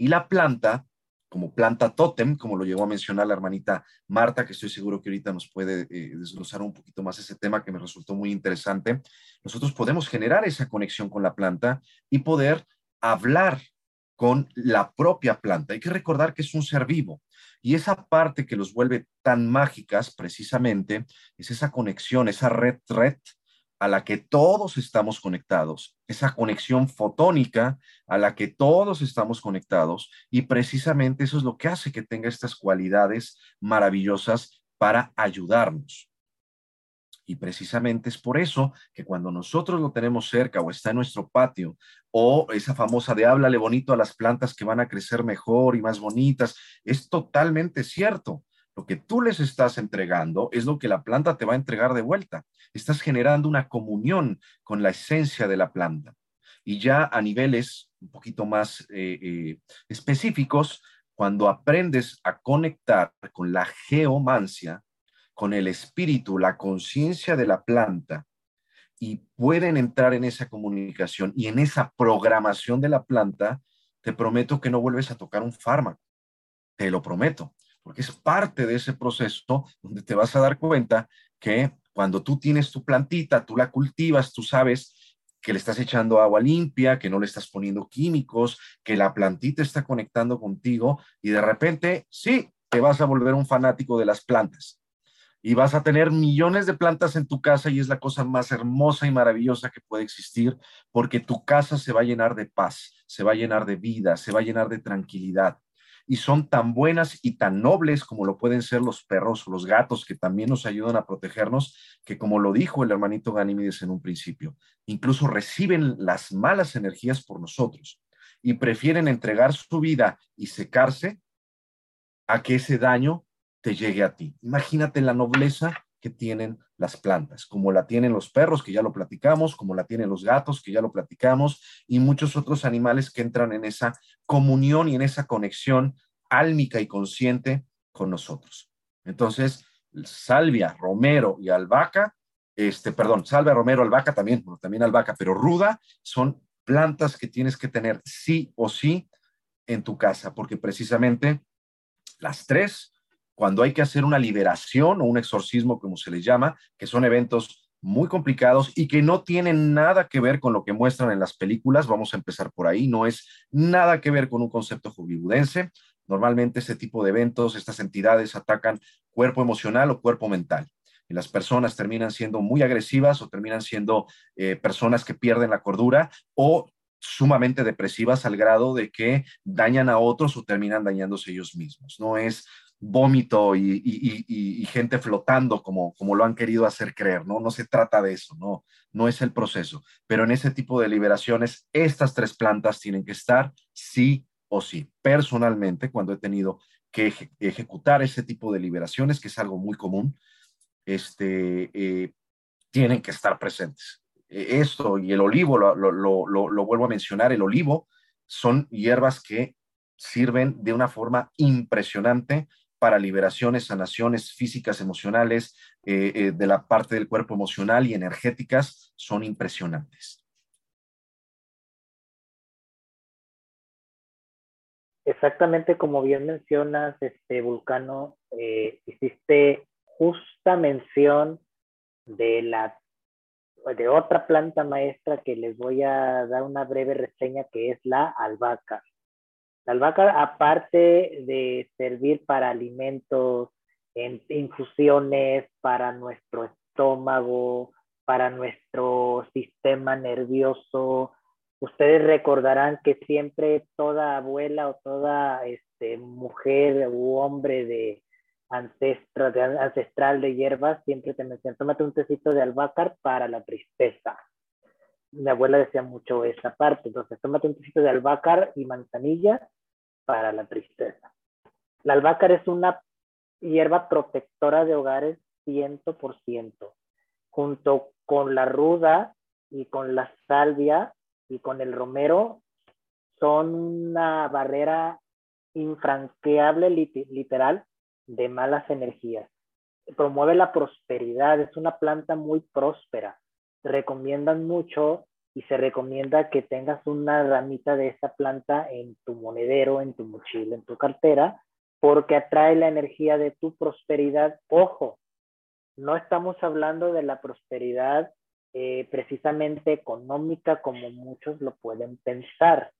Y la planta, como planta tótem, como lo llegó a mencionar la hermanita Marta, que estoy seguro que ahorita nos puede eh, desglosar un poquito más ese tema que me resultó muy interesante, nosotros podemos generar esa conexión con la planta y poder hablar con la propia planta. Hay que recordar que es un ser vivo y esa parte que los vuelve tan mágicas precisamente es esa conexión, esa red-red a la que todos estamos conectados, esa conexión fotónica a la que todos estamos conectados y precisamente eso es lo que hace que tenga estas cualidades maravillosas para ayudarnos. Y precisamente es por eso que cuando nosotros lo tenemos cerca o está en nuestro patio, o esa famosa de háblale bonito a las plantas que van a crecer mejor y más bonitas, es totalmente cierto. Lo que tú les estás entregando es lo que la planta te va a entregar de vuelta. Estás generando una comunión con la esencia de la planta. Y ya a niveles un poquito más eh, eh, específicos, cuando aprendes a conectar con la geomancia, con el espíritu, la conciencia de la planta, y pueden entrar en esa comunicación y en esa programación de la planta, te prometo que no vuelves a tocar un fármaco. Te lo prometo porque es parte de ese proceso donde te vas a dar cuenta que cuando tú tienes tu plantita, tú la cultivas, tú sabes que le estás echando agua limpia, que no le estás poniendo químicos, que la plantita está conectando contigo y de repente, sí, te vas a volver un fanático de las plantas. Y vas a tener millones de plantas en tu casa y es la cosa más hermosa y maravillosa que puede existir porque tu casa se va a llenar de paz, se va a llenar de vida, se va a llenar de tranquilidad y son tan buenas y tan nobles como lo pueden ser los perros o los gatos que también nos ayudan a protegernos, que como lo dijo el hermanito Ganímedes en un principio, incluso reciben las malas energías por nosotros y prefieren entregar su vida y secarse a que ese daño te llegue a ti. Imagínate la nobleza que tienen las plantas, como la tienen los perros, que ya lo platicamos, como la tienen los gatos, que ya lo platicamos, y muchos otros animales que entran en esa comunión y en esa conexión álmica y consciente con nosotros. Entonces, salvia, romero y albahaca, este, perdón, salvia, romero, albahaca también, también albahaca, pero ruda, son plantas que tienes que tener sí o sí en tu casa, porque precisamente las tres cuando hay que hacer una liberación o un exorcismo, como se les llama, que son eventos muy complicados y que no tienen nada que ver con lo que muestran en las películas. Vamos a empezar por ahí. No es nada que ver con un concepto hollywoodense. Normalmente este tipo de eventos, estas entidades atacan cuerpo emocional o cuerpo mental. Y las personas terminan siendo muy agresivas o terminan siendo eh, personas que pierden la cordura o sumamente depresivas al grado de que dañan a otros o terminan dañándose ellos mismos. No es vómito y, gente flotando como, como lo han querido hacer creer, ¿no? No se trata de eso, no, no es el proceso. Pero en ese tipo de liberaciones, estas tres plantas tienen que estar sí o sí. Personalmente, cuando he tenido que ejecutar ese tipo de liberaciones, que es algo muy común, este, eh, tienen que estar presentes. E, esto y el olivo, lo, lo vuelvo a mencionar, el olivo son hierbas que sirven de una forma impresionante para liberaciones, sanaciones físicas, emocionales, eh, eh, de la parte del cuerpo emocional y energéticas, son impresionantes. Exactamente como bien mencionas, este Vulcano, eh, hiciste justa mención de la de otra planta maestra que les voy a dar una breve reseña que es la albahaca. La albahaca, aparte de servir para alimentos, en infusiones, para nuestro estómago, para nuestro sistema nervioso, ustedes recordarán que siempre toda abuela o toda este, mujer u hombre de, ancestral de ancestral de hierbas siempre te menciona, tómate un tecito de albahaca para la tristeza. Mi abuela decía mucho esa parte, entonces tómate un tecito de albahaca y manzanilla para la tristeza. La albahaca es una hierba protectora de hogares 100%, junto con la ruda y con la salvia y con el romero, son una barrera infranqueable literal de malas energías. Promueve la prosperidad, es una planta muy próspera. Recomiendan mucho y se recomienda que tengas una ramita de esta planta en tu monedero, en tu mochila, en tu cartera, porque atrae la energía de tu prosperidad. Ojo, no estamos hablando de la prosperidad eh, precisamente económica como muchos lo pueden pensar.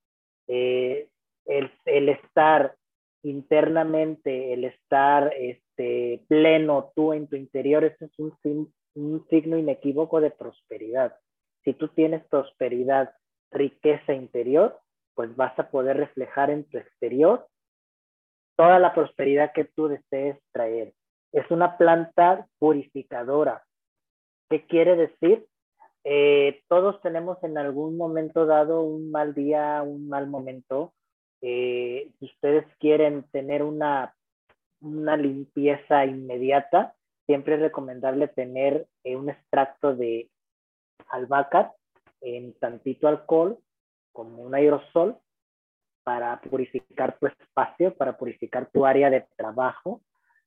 Eh, el, estar internamente, el estar este, pleno tú en tu interior, eso es un signo inequívoco de prosperidad. Si tú tienes prosperidad, riqueza interior, pues vas a poder reflejar en tu exterior toda la prosperidad que tú desees traer. Es una planta purificadora. ¿Qué quiere decir? Eh, todos tenemos en algún momento dado un mal día, un mal momento. Eh, si ustedes quieren tener una, una limpieza inmediata, siempre es recomendable tener eh, un extracto de albahaca en tantito alcohol, como un aerosol, para purificar tu espacio, para purificar tu área de trabajo.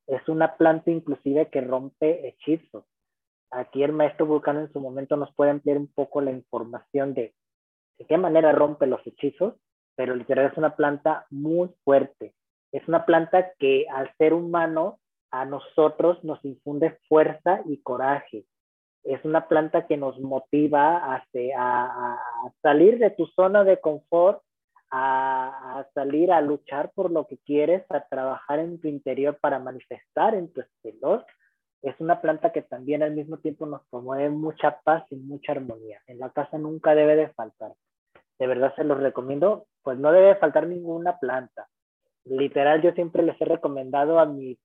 Es una planta inclusive que rompe hechizos. Aquí el maestro Vulcano en su momento nos puede ampliar un poco la información de de qué manera rompe los hechizos, pero literal es una planta muy fuerte. Es una planta que al ser humano a nosotros nos infunde fuerza y coraje es una planta que nos motiva a, a, salir de tu zona de confort, a, salir a luchar por lo que quieres, a trabajar en tu interior para manifestar en tu exterior. Es una planta que también al mismo tiempo nos promueve mucha paz y mucha armonía. En la casa nunca debe de faltar. De verdad se los recomiendo, pues no debe faltar ninguna planta. Literal, yo siempre les he recomendado a mis,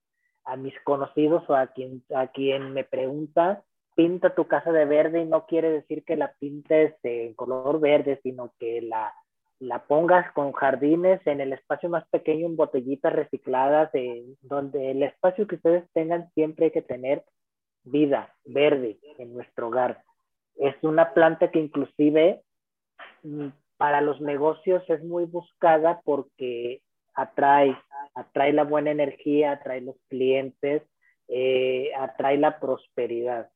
a mis conocidos o a quien, a quien me pregunta pinta tu casa de verde y no quiere decir que la pintes en color verde, sino que la, la pongas con jardines en el espacio más pequeño, en botellitas recicladas, donde el espacio que ustedes tengan siempre hay que tener vida verde en nuestro hogar. Es una planta que inclusive mm, para los negocios es muy buscada porque atrae, atrae la buena energía, atrae los clientes, eh, atrae la prosperidad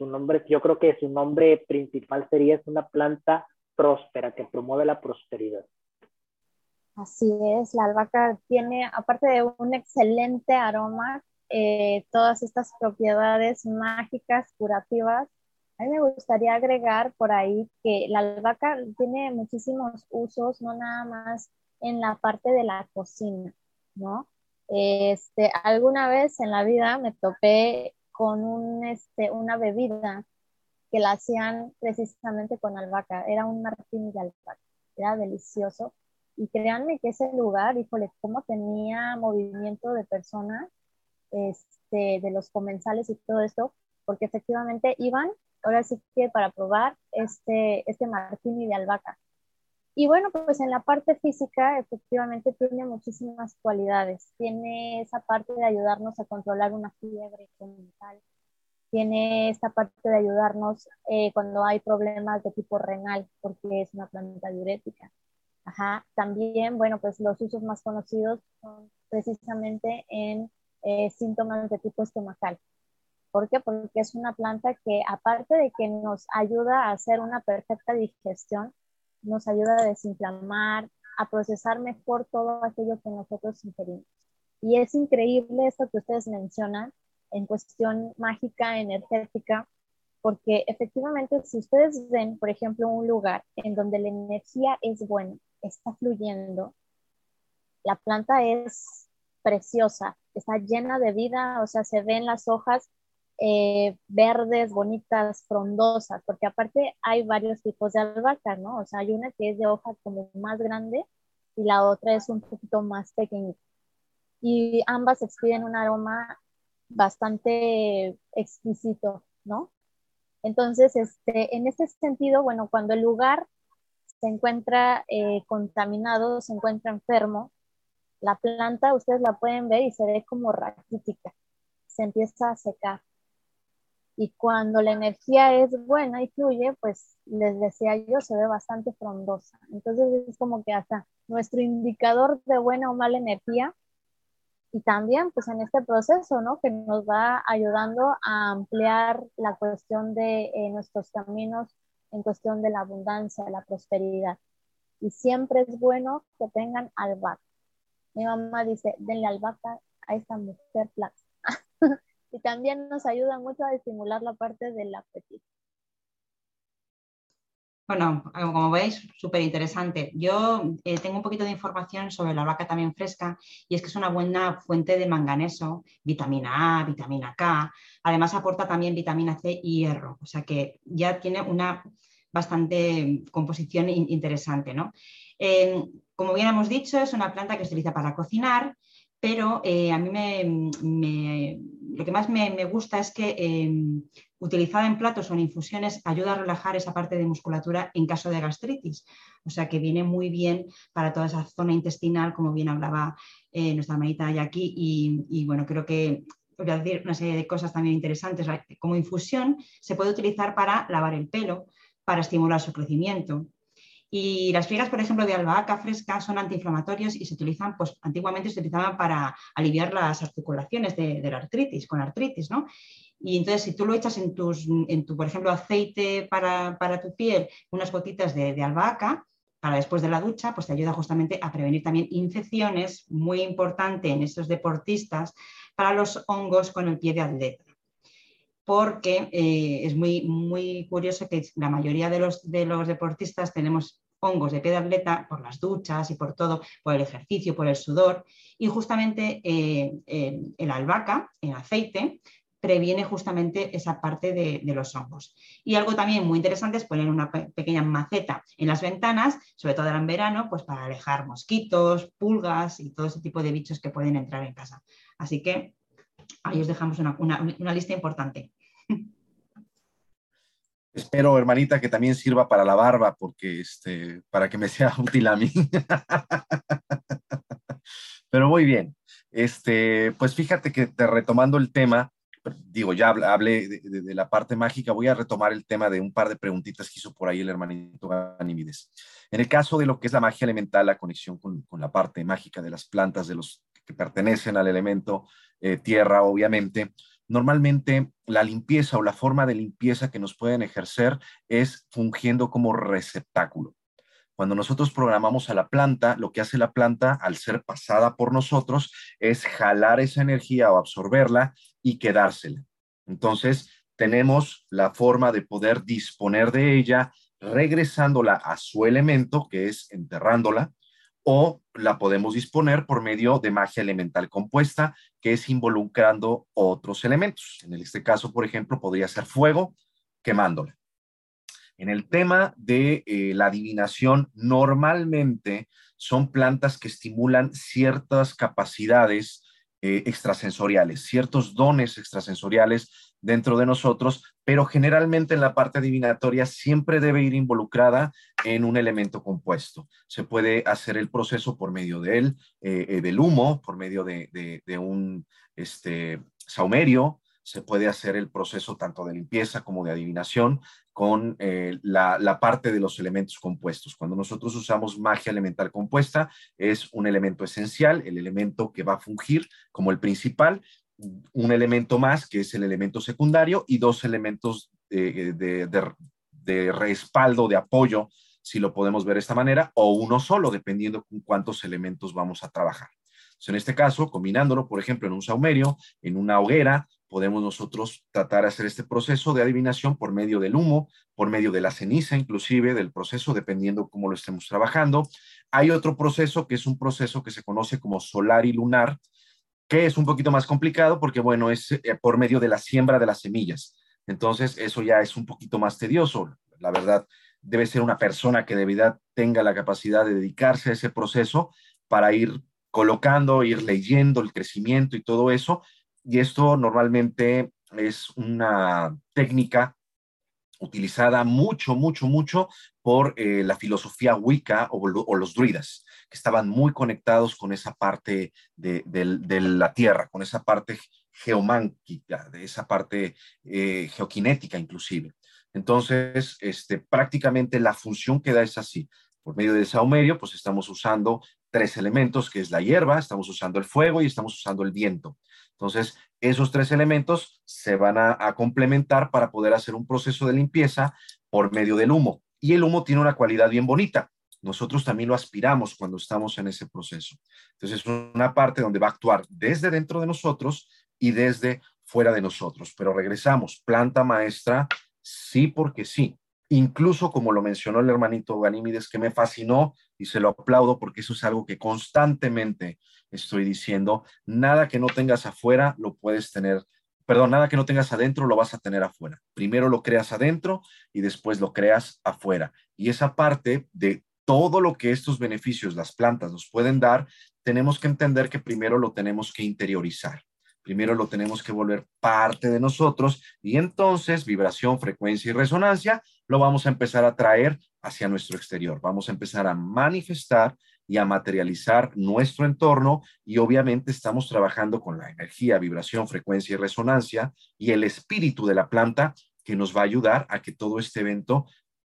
su nombre, yo creo que su nombre principal sería es una planta próspera que promueve la prosperidad. Así es, la albahaca tiene, aparte de un excelente aroma, eh, todas estas propiedades mágicas, curativas. A mí me gustaría agregar por ahí que la albahaca tiene muchísimos usos, no nada más en la parte de la cocina, ¿no? Este, alguna vez en la vida me topé con un, este, una bebida que la hacían precisamente con albahaca. Era un martini de albahaca. Era delicioso. Y créanme que ese lugar, híjole, cómo tenía movimiento de personas, este, de los comensales y todo esto, porque efectivamente iban, ahora sí que para probar este, este martini de albahaca. Y bueno, pues en la parte física efectivamente tiene muchísimas cualidades. Tiene esa parte de ayudarnos a controlar una fiebre mental. Tiene esta parte de ayudarnos eh, cuando hay problemas de tipo renal, porque es una planta diurética. Ajá. También, bueno, pues los usos más conocidos son precisamente en eh, síntomas de tipo estomacal. ¿Por qué? Porque es una planta que aparte de que nos ayuda a hacer una perfecta digestión, nos ayuda a desinflamar, a procesar mejor todo aquello que nosotros ingerimos. Y es increíble esto que ustedes mencionan en cuestión mágica, energética, porque efectivamente si ustedes ven, por ejemplo, un lugar en donde la energía es buena, está fluyendo, la planta es preciosa, está llena de vida, o sea, se ven las hojas eh, verdes, bonitas, frondosas, porque aparte hay varios tipos de albahaca, ¿no? O sea, hay una que es de hoja como más grande y la otra es un poquito más pequeñita. Y ambas expiden un aroma bastante exquisito, ¿no? Entonces, este, en este sentido, bueno, cuando el lugar se encuentra eh, contaminado, se encuentra enfermo, la planta ustedes la pueden ver y se ve como raquítica, se empieza a secar. Y cuando la energía es buena y fluye, pues les decía yo, se ve bastante frondosa. Entonces es como que hasta nuestro indicador de buena o mala energía y también pues en este proceso, ¿no? Que nos va ayudando a ampliar la cuestión de eh, nuestros caminos en cuestión de la abundancia, la prosperidad. Y siempre es bueno que tengan albahaca. Mi mamá dice, denle albahaca a esta mujer plata. (laughs) y también nos ayuda mucho a estimular la parte del apetito. Bueno, como veis, súper interesante. Yo eh, tengo un poquito de información sobre la albahaca también fresca y es que es una buena fuente de manganeso, vitamina A, vitamina K. Además aporta también vitamina C y hierro, o sea que ya tiene una bastante composición interesante. ¿no? Como bien hemos dicho, es una planta que se utiliza para cocinar pero eh, a mí me, lo que más me, gusta es que em, utilizada en platos o en infusiones ayuda a relajar esa parte de musculatura en caso de gastritis. O sea que viene muy bien para toda esa zona intestinal, como bien hablaba eh, nuestra hermanita Jackie. Y, y bueno, creo que voy a decir una serie de cosas también interesantes. Como infusión se puede utilizar para lavar el pelo, para estimular su crecimiento, y las fibras, por ejemplo, de albahaca fresca son antiinflamatorios y se utilizan, pues antiguamente se utilizaban para aliviar las articulaciones de, la artritis, con artritis, ¿no? Y entonces, si tú lo echas en, tus, en tu, por ejemplo, aceite para, tu piel, unas gotitas de, de, albahaca, para después de la ducha, pues te ayuda justamente a prevenir también infecciones, muy importante en estos deportistas, para los hongos con el pie de atleta porque eh, es muy, muy curioso que la mayoría de los, de los deportistas tenemos hongos de pie de atleta por las duchas y por todo, por el ejercicio, por el sudor, y justamente eh, el albahaca, el aceite, previene justamente esa parte de, los hongos. Y algo también muy interesante es poner una pequeña maceta en las ventanas, sobre todo en verano, pues para alejar mosquitos, pulgas y todo ese tipo de bichos que pueden entrar en casa. Así que ahí os dejamos una lista importante. (laughs) Espero, hermanita, que también sirva para la barba, porque este, para que me sea (laughs) útil a mí. Pero muy bien. Este, pues fíjate que te, retomando el tema, digo, ya hablé de, la parte mágica, voy a retomar el tema de un par de preguntitas que hizo por ahí el hermanito Ganímides. En el caso de lo que es la magia elemental, la conexión con, la parte mágica de las plantas, de los que pertenecen al elemento eh, tierra, obviamente, Normalmente la limpieza o la forma de limpieza que nos pueden ejercer es fungiendo como receptáculo. Cuando nosotros programamos a la planta, lo que hace la planta al ser pasada por nosotros es jalar esa energía o absorberla y quedársela. Entonces, tenemos la forma de poder disponer de ella regresándola a su elemento, que es enterrándola, o la podemos disponer por medio de magia elemental compuesta, que es involucrando otros elementos. En este caso, por ejemplo, podría ser fuego quemándola. En el tema de eh, la adivinación, normalmente son plantas que estimulan ciertas capacidades eh, extrasensoriales, ciertos dones extrasensoriales dentro de nosotros, pero generalmente en la parte adivinatoria siempre debe ir involucrada en un elemento compuesto. Se puede hacer el proceso por medio de él, eh, eh, del humo, por medio de, un este, saumerio, se puede hacer el proceso tanto de limpieza como de adivinación con eh, la, parte de los elementos compuestos. Cuando nosotros usamos magia elemental compuesta, es un elemento esencial, el elemento que va a fungir como el principal, un elemento más, que es el elemento secundario, y dos elementos de, de respaldo, de apoyo, si lo podemos ver de esta manera, o uno solo, dependiendo con cuántos elementos vamos a trabajar. en este caso, combinándolo, por ejemplo, en un saumerio, en una hoguera, podemos nosotros tratar de hacer este proceso de adivinación por medio del humo, por medio de la ceniza, inclusive del proceso, dependiendo cómo lo estemos trabajando. Hay otro proceso que es un proceso que se conoce como solar y lunar, que es un poquito más complicado porque, bueno, es eh, por medio de la siembra de las semillas. Entonces, eso ya es un poquito más tedioso. La verdad, debe ser una persona que de verdad tenga la capacidad de dedicarse a ese proceso para ir colocando, ir leyendo el crecimiento y todo eso, y esto normalmente es una técnica utilizada mucho, mucho, mucho por eh, la filosofía Wicca o, los druidas, estaban muy conectados con esa parte de, la tierra, con esa parte geománquica, de esa parte eh, geoquinética inclusive. Entonces, este, prácticamente la función que da es así. Por medio de saumerio, pues estamos usando tres elementos, que es la hierba, estamos usando el fuego y estamos usando el viento. Entonces, esos tres elementos se van a, complementar para poder hacer un proceso de limpieza por medio del humo. Y el humo tiene una cualidad bien bonita. Nosotros también lo aspiramos cuando estamos en ese proceso. Entonces, es una parte donde va a actuar desde dentro de nosotros y desde fuera de nosotros. Pero regresamos, planta maestra, sí porque sí. Incluso como lo mencionó el hermanito Ganímides, que me fascinó y se lo aplaudo porque eso es algo que constantemente estoy diciendo. Nada que no tengas afuera lo puedes tener, perdón, nada que no tengas adentro lo vas a tener afuera. Primero lo creas adentro y después lo creas afuera. Y esa parte de todo lo que estos beneficios, las plantas nos pueden dar, tenemos que entender que primero lo tenemos que interiorizar. Primero lo tenemos que volver parte de nosotros y entonces vibración, frecuencia y resonancia lo vamos a empezar a traer hacia nuestro exterior. Vamos a empezar a manifestar y a materializar nuestro entorno y obviamente estamos trabajando con la energía, vibración, frecuencia y resonancia y el espíritu de la planta que nos va a ayudar a que todo este evento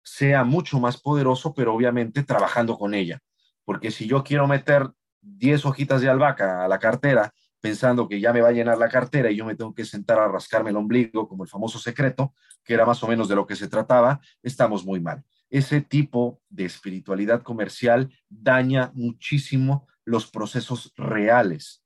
sea mucho más poderoso, pero obviamente trabajando con ella. Porque si yo quiero meter 10 hojitas de albahaca a la cartera pensando que ya me va a llenar la cartera y yo me tengo que sentar a rascarme el ombligo, como el famoso secreto, que era más o menos de lo que se trataba, estamos muy mal. Ese tipo de espiritualidad comercial daña muchísimo los procesos reales,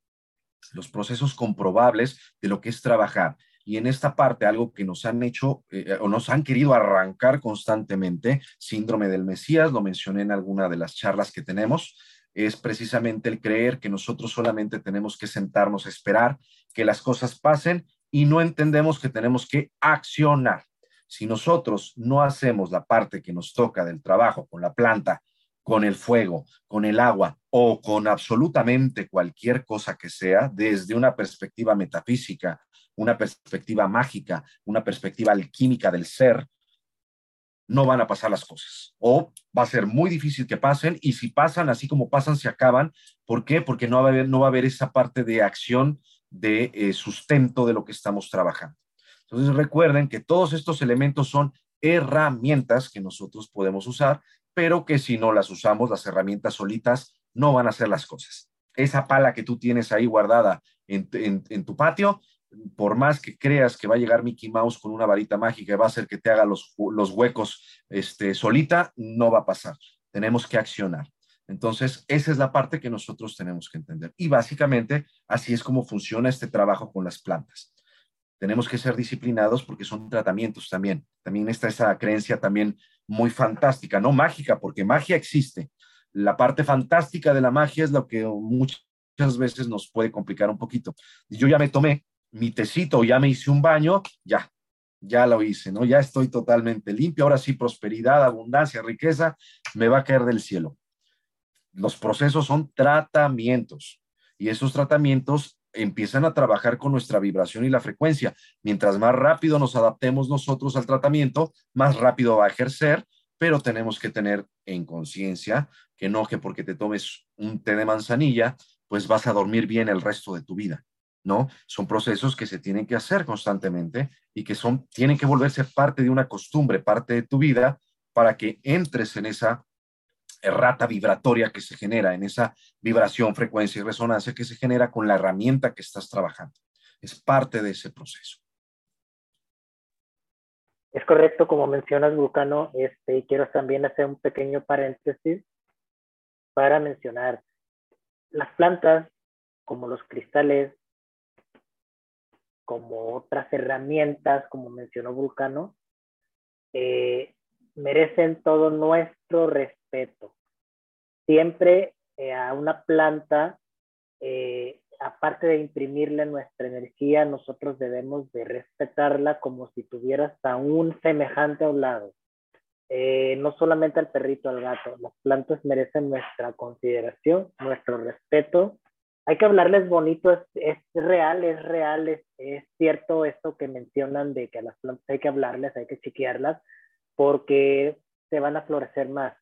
los procesos comprobables de lo que es trabajar. Y en esta parte, algo que nos han hecho eh, o nos han querido arrancar constantemente, síndrome del Mesías, lo mencioné en alguna de las charlas que tenemos, es precisamente el creer que nosotros solamente tenemos que sentarnos a esperar que las cosas pasen y no entendemos que tenemos que accionar. Si nosotros no hacemos la parte que nos toca del trabajo con la planta, con el fuego, con el agua o con absolutamente cualquier cosa que sea, desde una perspectiva metafísica, una perspectiva mágica, una perspectiva alquímica del ser, no van a pasar las cosas o va a ser muy difícil que pasen y si pasan así como pasan se acaban. ¿Por qué? Porque no va a haber, no va a haber esa parte de acción de eh, sustento de lo que estamos trabajando. Entonces recuerden que todos estos elementos son herramientas que nosotros podemos usar, pero que si no las usamos, las herramientas solitas no van a hacer las cosas. Esa pala que tú tienes ahí guardada en, en tu patio por más que creas que va a llegar Mickey Mouse con una varita mágica y va a hacer que te haga los, huecos este, solita, no va a pasar. Tenemos que accionar. Entonces, esa es la parte que nosotros tenemos que entender. Y básicamente, así es como funciona este trabajo con las plantas. Tenemos que ser disciplinados porque son tratamientos también. También está esa creencia también muy fantástica, no mágica, porque magia existe. La parte fantástica de la magia es lo que muchas veces nos puede complicar un poquito. Yo ya me tomé mi tecito, ya me hice un baño, ya, ya lo hice, ¿no? Ya estoy totalmente limpio, ahora sí, prosperidad, abundancia, riqueza, me va a caer del cielo. Los procesos son tratamientos y esos tratamientos empiezan a trabajar con nuestra vibración y la frecuencia. Mientras más rápido nos adaptemos nosotros al tratamiento, más rápido va a ejercer, pero tenemos que tener en conciencia que no que porque te tomes un té de manzanilla, pues vas a dormir bien el resto de tu vida. ¿No? Son procesos que se tienen que hacer constantemente y que son, tienen que volverse parte de una costumbre, parte de tu vida, para que entres en esa errata vibratoria que se genera, en esa vibración, frecuencia y resonancia que se genera con la herramienta que estás trabajando. Es parte de ese proceso. Es correcto, como mencionas, Vulcano, este, quiero también hacer un pequeño paréntesis para mencionar las plantas, como los cristales, como otras herramientas, como mencionó Vulcano, eh, merecen todo nuestro respeto. Siempre eh, a una planta, eh, aparte de imprimirle nuestra energía, nosotros debemos de respetarla como si tuvieras a un semejante a un lado. no solamente al perrito, al gato, las plantas merecen nuestra consideración, nuestro respeto hay que hablarles bonito, es, real, es real, es, cierto esto que mencionan de que a las plantas hay que hablarles, hay que chequearlas, porque se van a florecer más.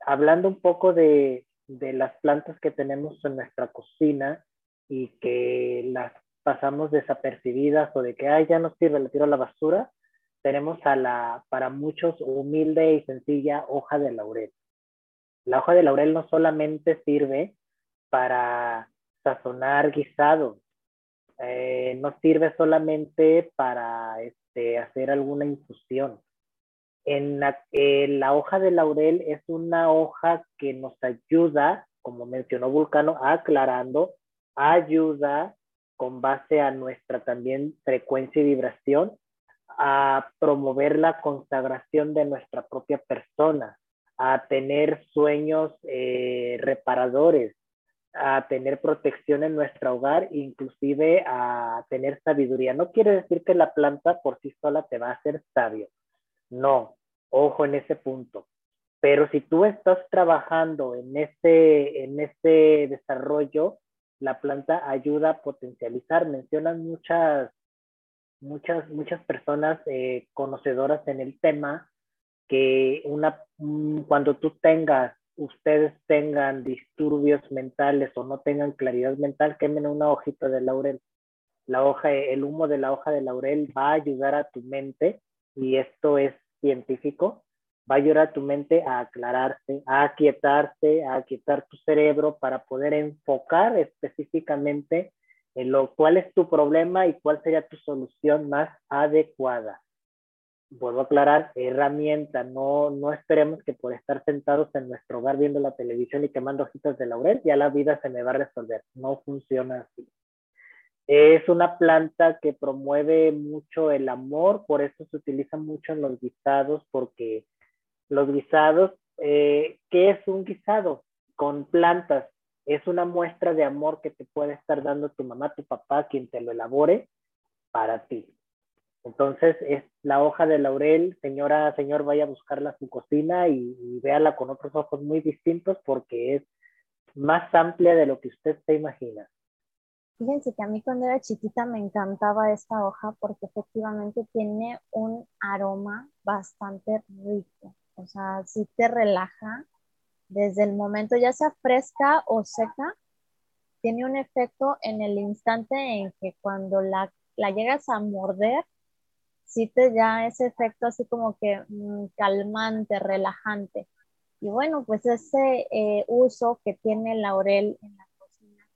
Hablando un poco de, de las plantas que tenemos en nuestra cocina y que las pasamos desapercibidas o de que Ay, ya no sirve, le tiro a la basura, tenemos a la, para muchos, humilde y sencilla hoja de laurel. La hoja de laurel no solamente sirve para sazonar guisados. Eh, no sirve solamente para este, hacer alguna infusión. En la, la, hoja de laurel es una hoja que nos ayuda, como mencionó Vulcano, aclarando, ayuda con base a nuestra también frecuencia y vibración a promover la consagración de nuestra propia persona, a tener sueños eh, reparadores, a tener protección en nuestro hogar, inclusive a tener sabiduría. No quiere decir que la planta por sí sola te va a hacer sabio. No, ojo en ese punto. Pero si tú estás trabajando en ese, en ese desarrollo, la planta ayuda a potencializar. Mencionan muchas, muchas, muchas personas eh, conocedoras en el tema que una, cuando tú tengas, ustedes tengan disturbios mentales o no tengan claridad mental, quemen una hojita de laurel. La hoja, el humo de la hoja de laurel va a ayudar a tu mente, y esto es científico, va a ayudar a tu mente a aclararse, a aquietarse, a aquietar tu cerebro para poder enfocar específicamente en lo cuál es tu problema y cuál sería tu solución más adecuada vuelvo a aclarar, herramienta, no, no esperemos que por estar sentados en nuestro hogar viendo la televisión y quemando hojitas de laurel, ya la vida se me va a resolver. No funciona así. Es una planta que promueve mucho el amor, por eso se utiliza mucho en los guisados, porque los guisados, eh, ¿qué es un guisado? Con plantas. Es una muestra de amor que te puede estar dando tu mamá, tu papá, quien te lo elabore para ti. Entonces, es la hoja de laurel, señora, señor, vaya a buscarla a su cocina y, véala con otros ojos muy distintos porque es más amplia de lo que usted se imagina. Fíjense que a mí cuando era chiquita me encantaba esta hoja porque efectivamente tiene un aroma bastante rico. O sea, sí te relaja desde el momento, ya sea fresca o seca, tiene un efecto en el instante en que cuando la, la llegas a morder, sí te da ese efecto así como que mm, calmante, relajante. Y bueno, pues ese eh, uso que tiene el laurel en la cocina,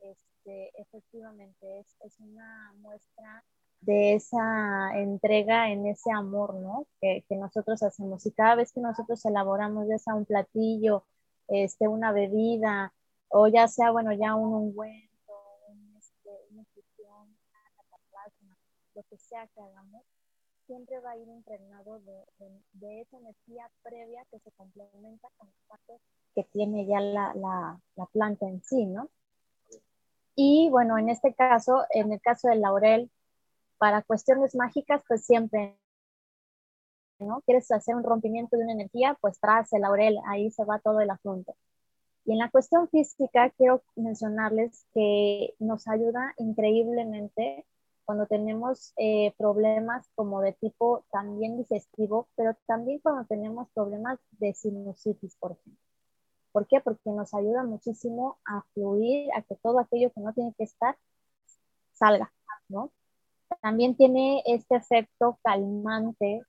este, efectivamente es, es, una muestra de esa entrega en ese amor, ¿no? Que, que, nosotros hacemos. Y cada vez que nosotros elaboramos ya sea un platillo, este, una bebida, o ya sea, bueno, ya un ungüento, que sea que hagamos, siempre va a ir impregnado de, esa energía previa que se complementa con la parte que tiene ya la, la, planta en sí, ¿no? Y bueno, en este caso, en el caso del laurel, para cuestiones mágicas, pues siempre, ¿no? Quieres hacer un rompimiento de una energía, pues traes el laurel, ahí se va todo el asunto. Y en la cuestión física, quiero mencionarles que nos ayuda increíblemente cuando tenemos eh, problemas como de tipo también digestivo, pero también cuando tenemos problemas de sinusitis, por ejemplo. ¿Por qué? Porque nos ayuda muchísimo a fluir, a que todo aquello que no tiene que estar salga, ¿no? También tiene este efecto calmante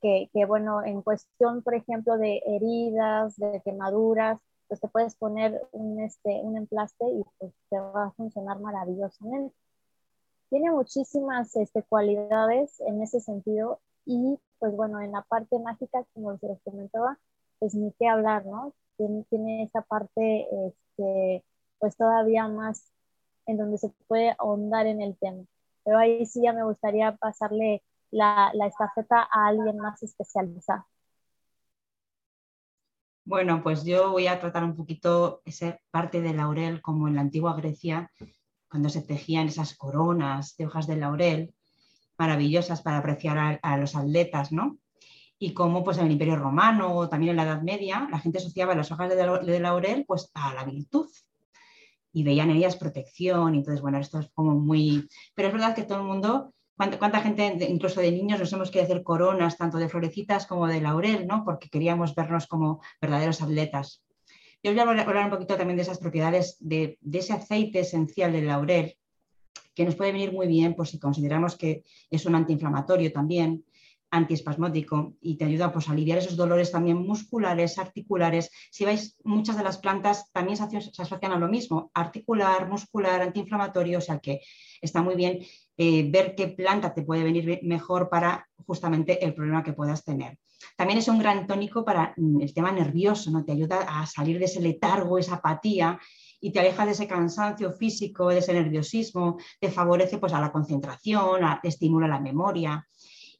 que, que, bueno, en cuestión, por ejemplo, de heridas, de quemaduras, pues te puedes poner un, este, un emplaste y pues te va a funcionar maravillosamente tiene muchísimas este, cualidades en ese sentido y pues bueno, en la parte mágica, como se les comentaba, pues ni qué hablar, ¿no? Tiene, tiene esa parte este, pues todavía más en donde se puede ahondar en el tema. Pero ahí sí ya me gustaría pasarle la, la estafeta a alguien más especializado. Bueno, pues yo voy a tratar un poquito esa parte de laurel como en la antigua Grecia, cuando se tejían esas coronas de hojas de laurel maravillosas para apreciar a, los atletas, ¿no? Y cómo pues en el Imperio Romano o también en la Edad Media la gente asociaba las hojas de, laurel pues a la virtud y veían en ellas protección. Entonces, bueno, esto es como muy... Pero es verdad que todo el mundo, cuánta, gente, incluso de niños, nos hemos querido hacer coronas tanto de florecitas como de laurel, ¿no? Porque queríamos vernos como verdaderos atletas. Yo voy a hablar un poquito también de esas propiedades de, ese aceite esencial del laurel, que nos puede venir muy bien por si consideramos que es un antiinflamatorio también. antiespasmódico y te ayuda pues, a aliviar esos dolores también musculares, articulares. Si veis, muchas de las plantas también se asocian a lo mismo, articular, muscular, antiinflamatorio, o sea que está muy bien eh, ver qué planta te puede venir mejor para justamente el problema que puedas tener. También es un gran tónico para mm, el tema nervioso, ¿no? te ayuda a salir de ese letargo, esa apatía y te aleja de ese cansancio físico, de ese nerviosismo, te favorece pues, a la concentración, te estimula la memoria.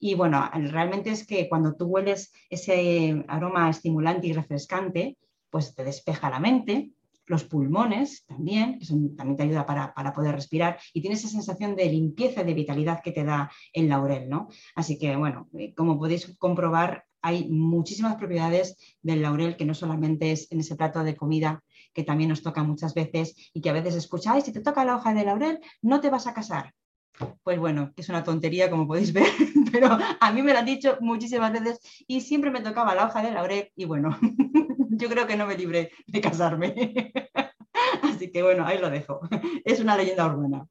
Y bueno, realmente es que cuando tú hueles ese aroma estimulante y refrescante, pues te despeja la mente, los pulmones también, que también te ayuda para, poder respirar, y tienes esa sensación de limpieza y de vitalidad que te da el laurel, ¿no? Así que, bueno, eh, como podéis comprobar, hay muchísimas propiedades del laurel que no solamente es en ese plato de comida que también nos toca muchas veces y que a veces escucháis, si te toca la hoja de laurel, no te vas a casar. Pues bueno, es una tontería, como podéis ver, (laughs) pero a mí me lo han dicho muchísimas veces y siempre me tocaba la hoja de laurel y bueno, (laughs) yo creo que no me libré de casarme. (laughs) Así que bueno, ahí lo dejo. Es una leyenda urbana.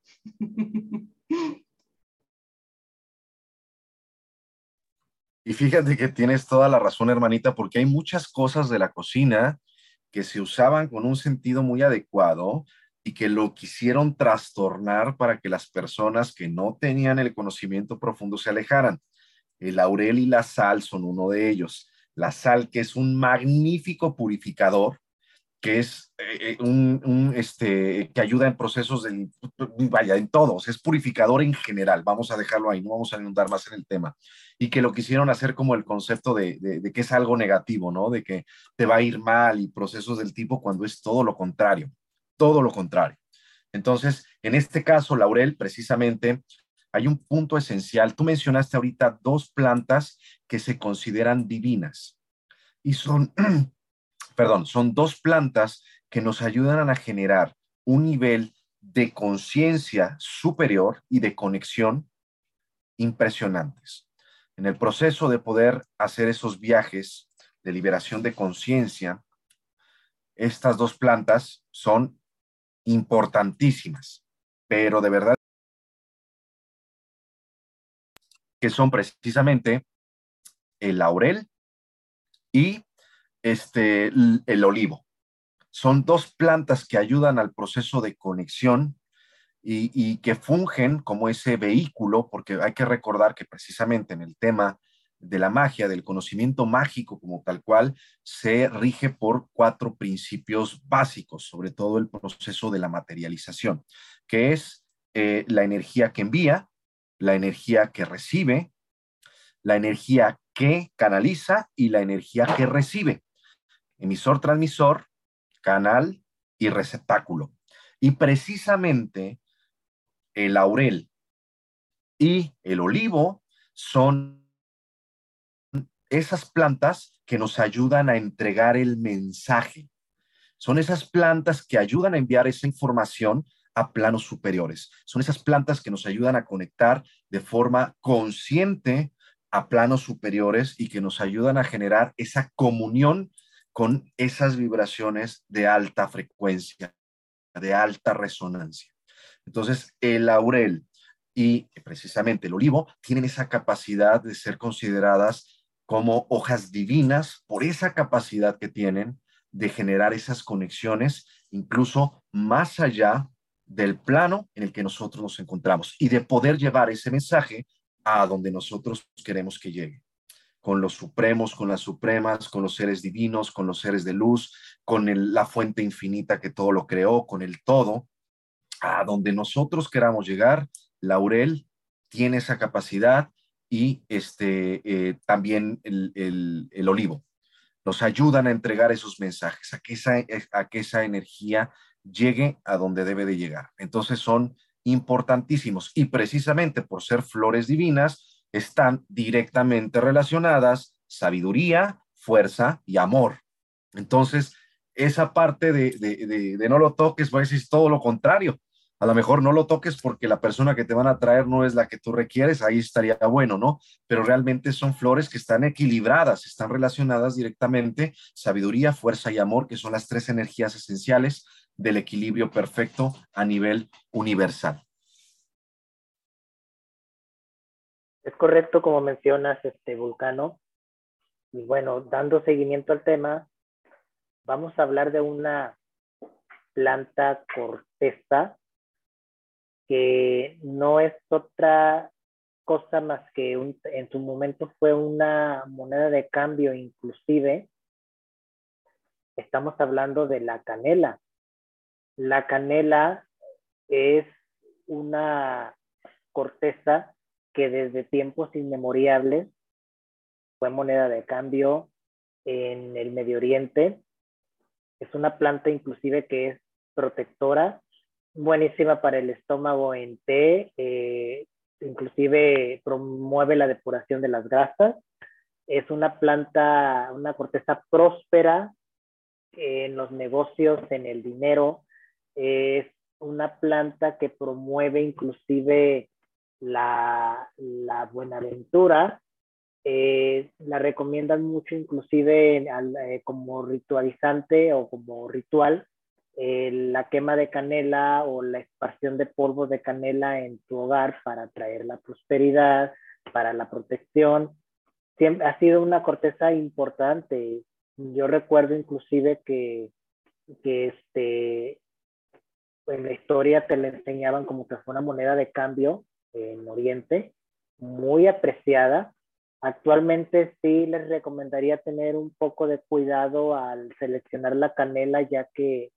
Y fíjate que tienes toda la razón, hermanita, porque hay muchas cosas de la cocina que se usaban con un sentido muy adecuado y que lo quisieron trastornar para que las personas que no tenían el conocimiento profundo se alejaran. El laurel y la sal son uno de ellos. La sal, que es un magnífico purificador, que es eh, eh, un, este, que ayuda en procesos de, vaya, en todos, es purificador en general, vamos a dejarlo ahí, no vamos a inundar más en el tema, y que lo quisieron hacer como el concepto de, de, que es algo negativo, ¿no? De que te va a ir mal y procesos del tipo cuando es todo lo contrario, todo lo contrario. Entonces, en este caso, Laurel, precisamente, hay un punto esencial. Tú mencionaste ahorita dos plantas que se consideran divinas y son (clears throat) perdón, son dos plantas que nos ayudan a generar un nivel de conciencia superior y de conexión impresionantes. En el proceso de poder hacer esos viajes de liberación de conciencia, estas dos plantas son importantísimas, pero de verdad que son precisamente el laurel y este, el olivo. Son dos plantas que ayudan al proceso de conexión y, que fungen como ese vehículo, porque hay que recordar que precisamente en el tema de la magia, del conocimiento mágico como tal cual, se rige por cuatro principios básicos, sobre todo el proceso de la materialización, que es eh, la energía que envía, la energía que recibe, la energía que canaliza y la energía que recibe emisor, transmisor, canal y receptáculo. Y precisamente el laurel y el olivo son esas plantas que nos ayudan a entregar el mensaje. Son esas plantas que ayudan a enviar esa información a planos superiores. Son esas plantas que nos ayudan a conectar de forma consciente a planos superiores y que nos ayudan a generar esa comunión con esas vibraciones de alta frecuencia, de alta resonancia. Entonces, el laurel y precisamente el olivo tienen esa capacidad de ser consideradas como hojas divinas por esa capacidad que tienen de generar esas conexiones, incluso más allá del plano en el que nosotros nos encontramos y de poder llevar ese mensaje a donde nosotros queremos que llegue con los supremos, con las supremas, con los seres divinos, con los seres de luz, con la fuente infinita que todo lo creó, con el todo, a donde nosotros queramos llegar, Laurel tiene esa capacidad y este, eh, también el, olivo. Nos ayudan a entregar esos mensajes, a que, esa, a que esa energía llegue a donde debe de llegar. Entonces son importantísimos y precisamente por ser flores divinas, están directamente relacionadas sabiduría, fuerza y amor. Entonces, esa parte de, no lo toques, pues es todo lo contrario. A lo mejor no lo toques porque la persona que te van a traer no es la que tú requieres, ahí estaría bueno, ¿no? Pero realmente son flores que están equilibradas, están relacionadas directamente, sabiduría, fuerza y amor, que son las tres energías esenciales del equilibrio perfecto a nivel universal. Es correcto como mencionas, este Vulcano. Y bueno, dando seguimiento al tema, vamos a hablar de una planta corteza que no es otra cosa más que en su momento fue una moneda de cambio inclusive. Estamos hablando de la canela. La canela es una corteza que desde tiempos inmemoriales fue moneda de cambio en el Medio Oriente. Es una planta inclusive que es protectora, buenísima para el estómago en té, eh, inclusive promueve la depuración de las grasas. Es una planta, una corteza próspera en los negocios, en el dinero. Es una planta que promueve inclusive la, la buenaventura. Eh, la recomiendan mucho inclusive eh, como ritualizante o como ritual eh, la quema de canela o la expansión de polvo de canela en tu hogar para traer la prosperidad, para la protección. Siempre ha sido una corteza importante. Yo recuerdo inclusive que, que este, en la historia te la enseñaban como que fue una moneda de cambio en Oriente, muy apreciada. Actualmente sí les recomendaría tener un poco de cuidado al seleccionar la canela, ya que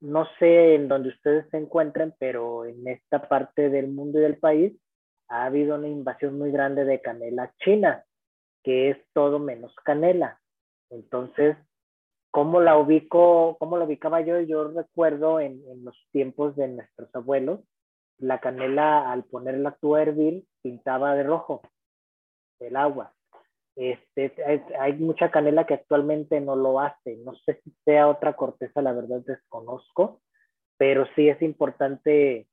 no sé en dónde ustedes se encuentren, pero en esta parte del mundo y del país ha habido una invasión muy grande de canela china, que es todo menos canela. Entonces, ¿cómo la ubico, cómo la ubicaba yo? Yo recuerdo en, los tiempos de nuestros abuelos, la canela al ponerla a hervir pintaba de rojo el agua. Este, hay, mucha canela que actualmente no lo hace. No sé si sea otra corteza, la verdad desconozco, pero sí es importante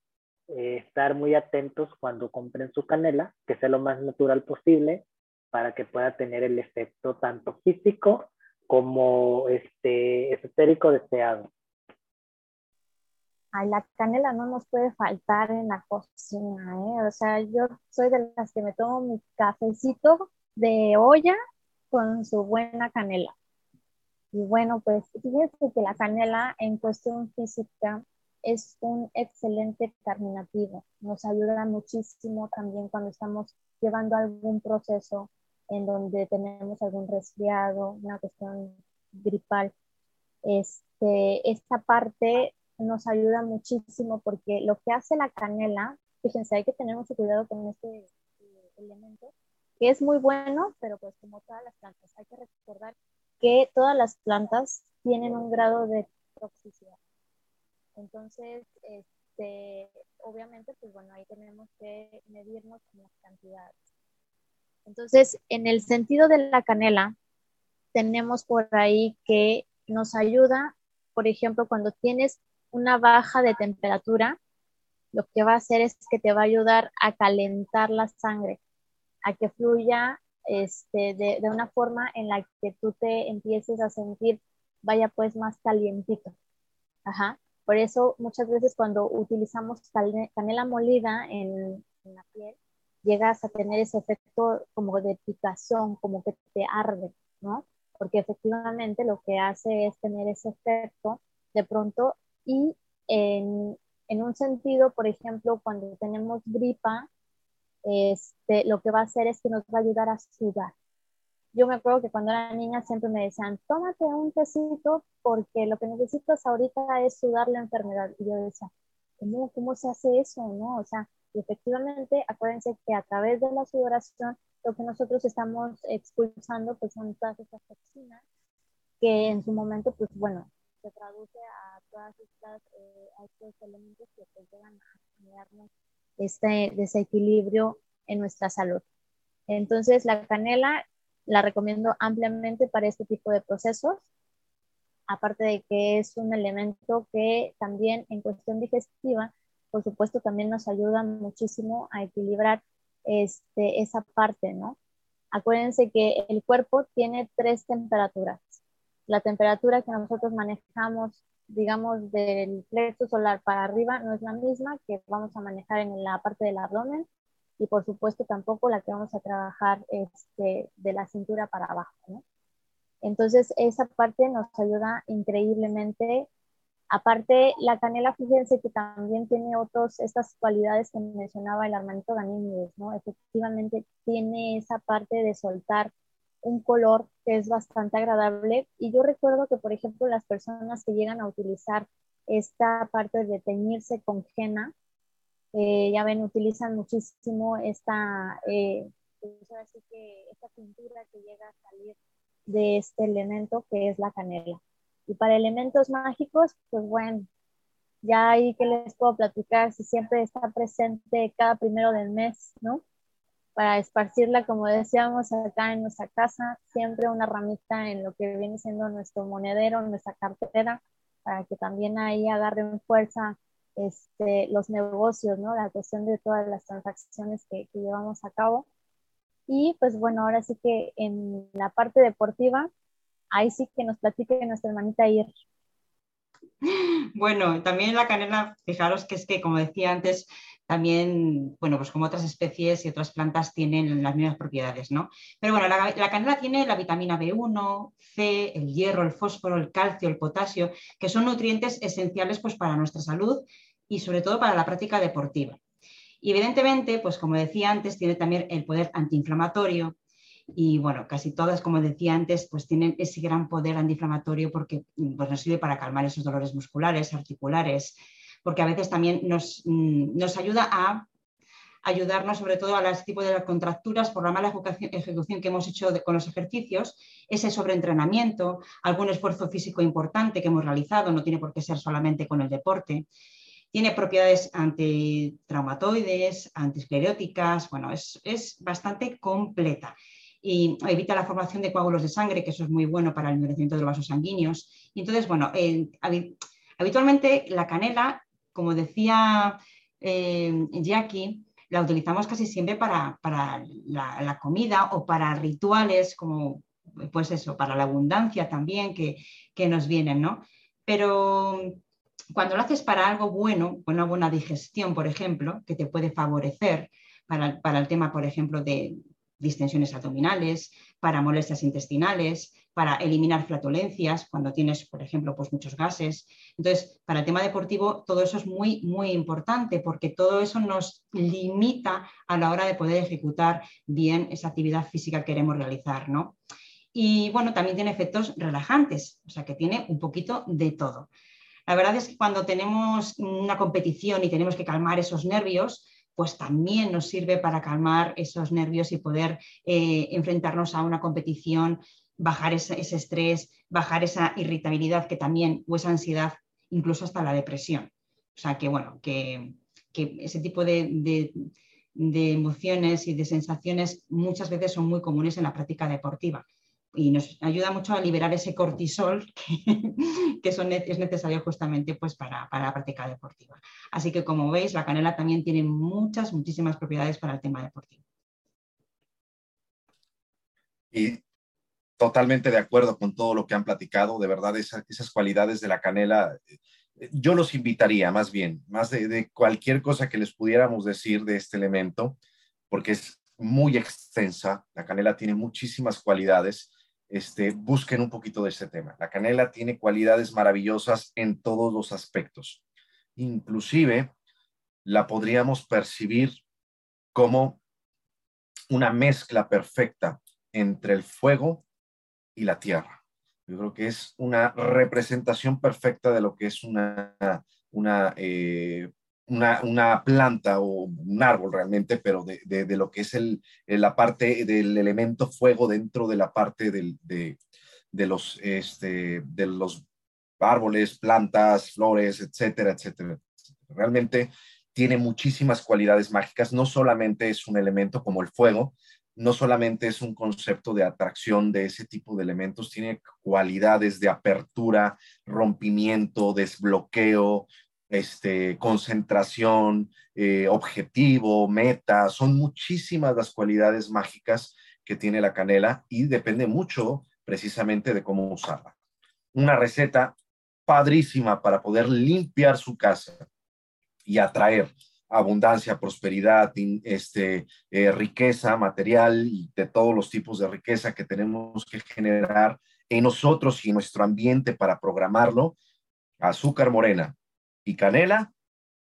eh, estar muy atentos cuando compren su canela, que sea lo más natural posible para que pueda tener el efecto tanto físico como este, esotérico deseado. Ay, la canela no nos puede faltar en la cocina, ¿eh? O sea, yo soy de las que me tomo mi cafecito de olla con su buena canela. Y bueno, pues fíjense que la canela en cuestión física es un excelente carminativo. Nos ayuda muchísimo también cuando estamos llevando algún proceso en donde tenemos algún resfriado, una cuestión gripal. Este, esta parte nos ayuda muchísimo porque lo que hace la canela, fíjense, hay que tener mucho cuidado con este eh, elemento, que es muy bueno, pero pues como todas las plantas, hay que recordar que todas las plantas tienen un grado de toxicidad. Entonces, este, obviamente, pues bueno, ahí tenemos que medirnos con las cantidades. Entonces, en el sentido de la canela, tenemos por ahí que nos ayuda, por ejemplo, cuando tienes una baja de temperatura, lo que va a hacer es que te va a ayudar a calentar la sangre a que fluya este, de, una forma en la que tú te empieces a sentir, vaya pues más calientito. Ajá. Por eso muchas veces cuando utilizamos canela molida en, en, la piel, llegas a tener ese efecto como de picazón, como que te arde, ¿no? Porque efectivamente lo que hace es tener ese efecto de pronto y en, en un sentido, por ejemplo, cuando tenemos gripa, este, lo que va a hacer es que nos va a ayudar a sudar. Yo me acuerdo que cuando era niña siempre me decían, tómate un tecito porque lo que necesitas ahorita es sudar la enfermedad. Y yo decía, ¿cómo, cómo se hace eso? ¿No? O sea, efectivamente, acuérdense que a través de la sudoración, lo que nosotros estamos expulsando pues son todas estas toxinas que en su momento, pues bueno, se traduce a todas estas, eh, a estos elementos que pues, llegan a generarnos este desequilibrio en nuestra salud. Entonces, la canela la recomiendo ampliamente para este tipo de procesos, aparte de que es un elemento que también en cuestión digestiva, por supuesto, también nos ayuda muchísimo a equilibrar este, esa parte, ¿no? Acuérdense que el cuerpo tiene tres temperaturas. La temperatura que nosotros manejamos digamos, del plexo solar para arriba no es la misma que vamos a manejar en la parte del abdomen y por supuesto tampoco la que vamos a trabajar este, de la cintura para abajo. Entonces, esa parte nos ayuda increíblemente. Aparte, la canela, fíjense que también tiene otras, estas cualidades que mencionaba el hermanito Ganímedes, ¿no? Efectivamente, tiene esa parte de soltar un color que es bastante agradable. Y yo recuerdo que, por ejemplo, las personas que llegan a utilizar esta parte de teñirse con henna, eh, ya ven, utilizan muchísimo esta, eh, pues que esta pintura que llega a salir de este elemento que es la canela. Y para elementos mágicos, pues bueno, ya ahí que les puedo platicar si siempre está presente cada primero del mes, ¿no? Para esparcirla, como decíamos acá en nuestra casa, siempre una ramita en lo que viene siendo nuestro monedero, nuestra cartera, para que también ahí agarren fuerza este, los negocios, ¿no? La cuestión de todas las transacciones que, que llevamos a cabo. Y pues bueno, ahora sí que en la parte deportiva, ahí sí que nos platique nuestra hermanita Ir. Bueno, también la canela, fijaros que es que, como decía antes, también, bueno, pues como otras especies y otras plantas tienen las mismas propiedades, ¿no? Pero bueno, la, la, canela tiene la vitamina B1, C, el hierro, el fósforo, el calcio, el potasio, que son nutrientes esenciales pues, para nuestra salud y sobre todo para la práctica deportiva. Y evidentemente, pues como decía antes, tiene también el poder antiinflamatorio y bueno, casi todas, como decía antes, pues tienen ese gran poder antiinflamatorio porque pues, nos sirve para calmar esos dolores musculares, articulares, porque a veces también nos, mm, nos ayuda a ayudarnos sobre todo a los tipos de las contracturas por la mala ejecución que hemos hecho con los ejercicios, ese sobreentrenamiento, algún esfuerzo físico importante que hemos realizado, no tiene por qué ser solamente con el deporte. Tiene propiedades antitraumatoides, antiescleróticas, bueno, es, bastante completa y evita la formación de coágulos de sangre, que eso es muy bueno para el endurecimiento de los vasos sanguíneos. Y entonces, bueno, habitualmente la canela, como decía eh, Jackie, la utilizamos casi siempre para, la, comida o para rituales como, pues eso, para la abundancia también que, que nos vienen, ¿no? Pero cuando lo haces para algo bueno, una buena digestión, por ejemplo, que te puede favorecer para, el tema, por ejemplo, de distensiones abdominales, para molestias intestinales, para eliminar flatulencias cuando tienes, por ejemplo, pues muchos gases. Entonces, para el tema deportivo, todo eso es muy, muy importante porque todo eso nos limita a la hora de poder ejecutar bien esa actividad física que queremos realizar, ¿no? Y bueno, también tiene efectos relajantes, o sea que tiene un poquito de todo. La verdad es que cuando tenemos una competición y tenemos que calmar esos nervios, pues también nos sirve para calmar esos nervios y poder eh, enfrentarnos a una competición, bajar ese, estrés, bajar esa irritabilidad que también, o esa ansiedad, incluso hasta la depresión. O sea que, bueno, que, ese tipo de, de emociones y de sensaciones muchas veces son muy comunes en la práctica deportiva y nos ayuda mucho a liberar ese cortisol (laughs) que, es necesario justamente pues, para, la práctica deportiva. Así que como veis, la canela también tiene muchas, muchísimas propiedades para el tema deportivo. Y totalmente de acuerdo con todo lo que han platicado. De verdad, esas, cualidades de la canela, eh, yo los invitaría más bien, más de cualquier cosa que les pudiéramos decir de este elemento, porque es muy extensa. La canela tiene muchísimas cualidades este, busquen un poquito de ese tema. La canela tiene cualidades maravillosas en todos los aspectos. Inclusive la podríamos percibir como una mezcla perfecta entre el fuego y la tierra. Yo creo que es una representación perfecta de lo que es una, una eh, una, planta o un árbol realmente, pero de, lo que es el, la parte del elemento fuego dentro de la parte de, los, este, de los árboles, plantas, flores, etcétera, etcétera. Realmente tiene muchísimas cualidades mágicas, no solamente es un elemento como el fuego, no solamente es un concepto de atracción de ese tipo de elementos, tiene cualidades de apertura, rompimiento, desbloqueo, este, concentración, eh, objetivo, meta, son muchísimas las cualidades mágicas que tiene la canela y depende mucho precisamente de cómo usarla. Una receta padrísima para poder limpiar su casa y atraer abundancia, prosperidad, este, eh, riqueza material y de todos los tipos de riqueza que tenemos que generar en nosotros y en nuestro ambiente para programarlo, azúcar morena y canela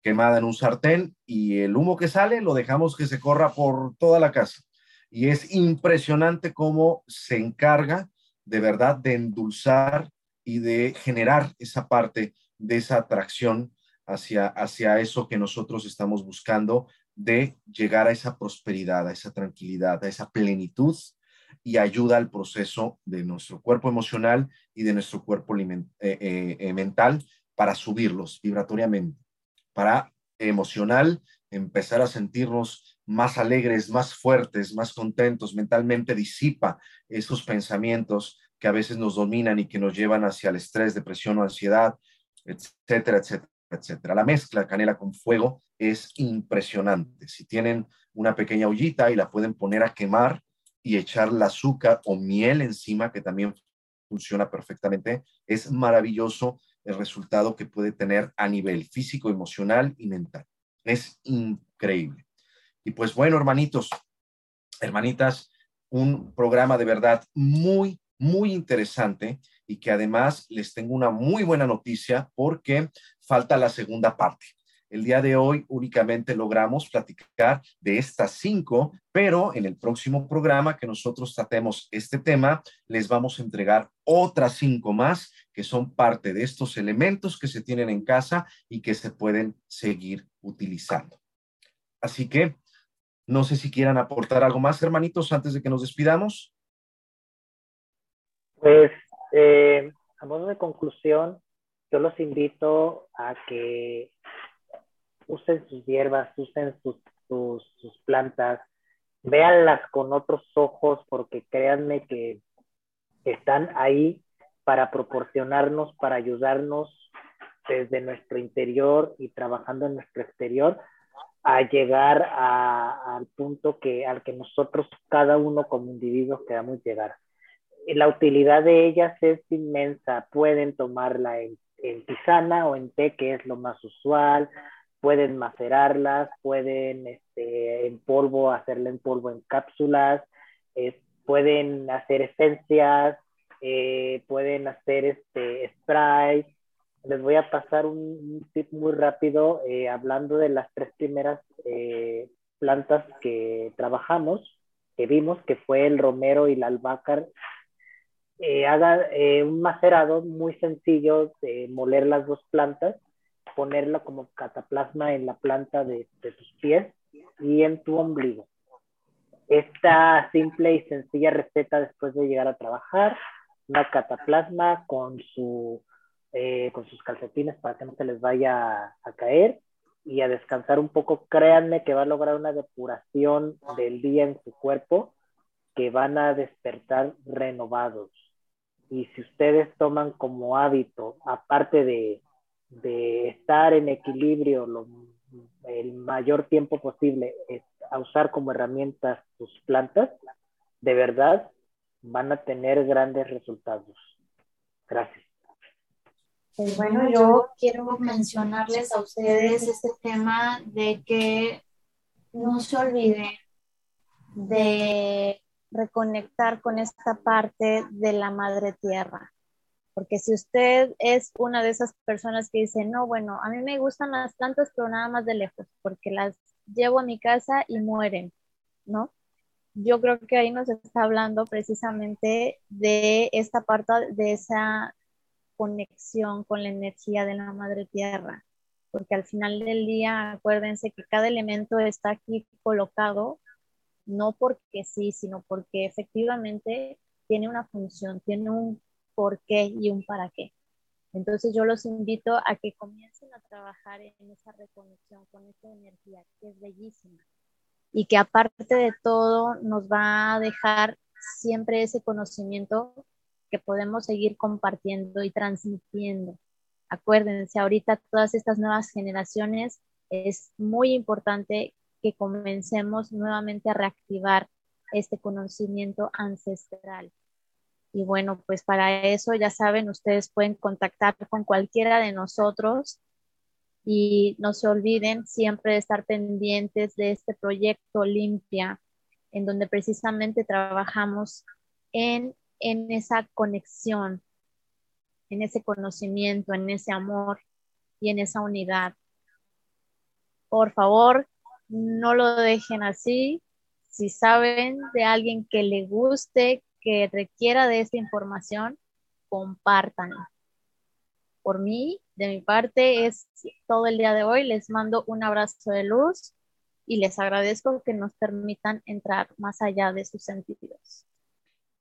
quemada en un sartén y el humo que sale lo dejamos que se corra por toda la casa. Y es impresionante cómo se encarga de verdad de endulzar y de generar esa parte de esa atracción hacia, hacia eso que nosotros estamos buscando de llegar a esa prosperidad, a esa tranquilidad, a esa plenitud y ayuda al proceso de nuestro cuerpo emocional y de nuestro cuerpo eh, eh, eh, mental para subirlos vibratoriamente, para emocional empezar a sentirnos más alegres, más fuertes, más contentos, mentalmente disipa esos pensamientos que a veces nos dominan y que nos llevan hacia el estrés, depresión o ansiedad, etcétera, etcétera etcétera. La mezcla canela con fuego es impresionante. Si tienen una pequeña ollita y la pueden poner a quemar y echar la azúcar o miel encima, que también funciona perfectamente, es maravilloso el resultado que puede tener a nivel físico, emocional y mental. Es increíble. Y pues bueno, hermanitos, hermanitas, un programa de verdad muy, muy interesante y que además les tengo una muy buena noticia porque falta la segunda parte. El día de hoy únicamente logramos platicar de estas cinco, pero en el próximo programa que nosotros tratemos este tema, les vamos a entregar otras cinco más que son parte de estos elementos que se tienen en casa y que se pueden seguir utilizando. Así que no sé si quieran aportar algo más, hermanitos, antes de que nos despidamos. Pues eh, a modo de conclusión, yo los invito a que usen sus hierbas, usen sus, sus, plantas, véanlas con otros ojos porque créanme que están ahí para proporcionarnos, para ayudarnos desde nuestro interior y trabajando en nuestro exterior a llegar al punto que al que nosotros cada uno como individuos queramos llegar la utilidad de ellas es inmensa. Pueden tomarla en, tisana o en té, que es lo más usual. Pueden macerarlas, pueden este, en polvo, hacerla en polvo en cápsulas. pueden hacer esencias, eh, pueden hacer este spray. Les voy a pasar un, tip muy rápido eh, hablando de las tres primeras eh, plantas que trabajamos, que vimos, que fue el romero y la albahaca eh, haga eh, un macerado muy sencillo de moler las dos plantas, ponerla como cataplasma en la planta de, tus pies y en tu ombligo. Esta simple y sencilla receta después de llegar a trabajar, una cataplasma con, su, eh, con sus calcetines para que no se les vaya a caer y a descansar un poco. Créanme que va a lograr una depuración del día en su cuerpo que van a despertar renovados y si ustedes toman como hábito, aparte de, estar en equilibrio el mayor tiempo posible, a usar como herramientas sus plantas, de verdad van a tener grandes resultados. Gracias. Pues bueno, yo quiero mencionarles a ustedes este tema de que no se olviden de reconectar con esta parte de la madre tierra. Porque si usted es una de esas personas que dice, no, bueno, a mí me gustan las plantas, pero nada más de lejos, porque las llevo a mi casa y mueren, ¿no? Yo creo que ahí nos está hablando precisamente de esta parte, de esa conexión con la energía de la madre tierra, porque al final del día, acuérdense que cada elemento está aquí colocado no porque sí, sino porque efectivamente tiene una función, tiene un por qué y un para qué. Entonces yo los invito a que comiencen a trabajar en esa reconexión con esa energía que es bellísima y que aparte de todo nos va a dejar siempre ese conocimiento que podemos seguir compartiendo y transmitiendo. Acuérdense, ahorita todas estas nuevas generaciones es muy importante que comencemos nuevamente a reactivar este conocimiento ancestral. Y bueno, pues para eso ya saben, ustedes pueden contactar con cualquiera de nosotros y no se olviden siempre de estar pendientes de este proyecto Limpia, en donde precisamente trabajamos en, en esa conexión, en ese conocimiento, en ese amor y en esa unidad. Por favor, no lo dejen así. Si saben de alguien que le guste, que requiera de esta información, compártanla. Por mí, de mi parte, es todo el día de hoy. Les mando un abrazo de luz y les agradezco que nos permitan entrar más allá de sus sentidos.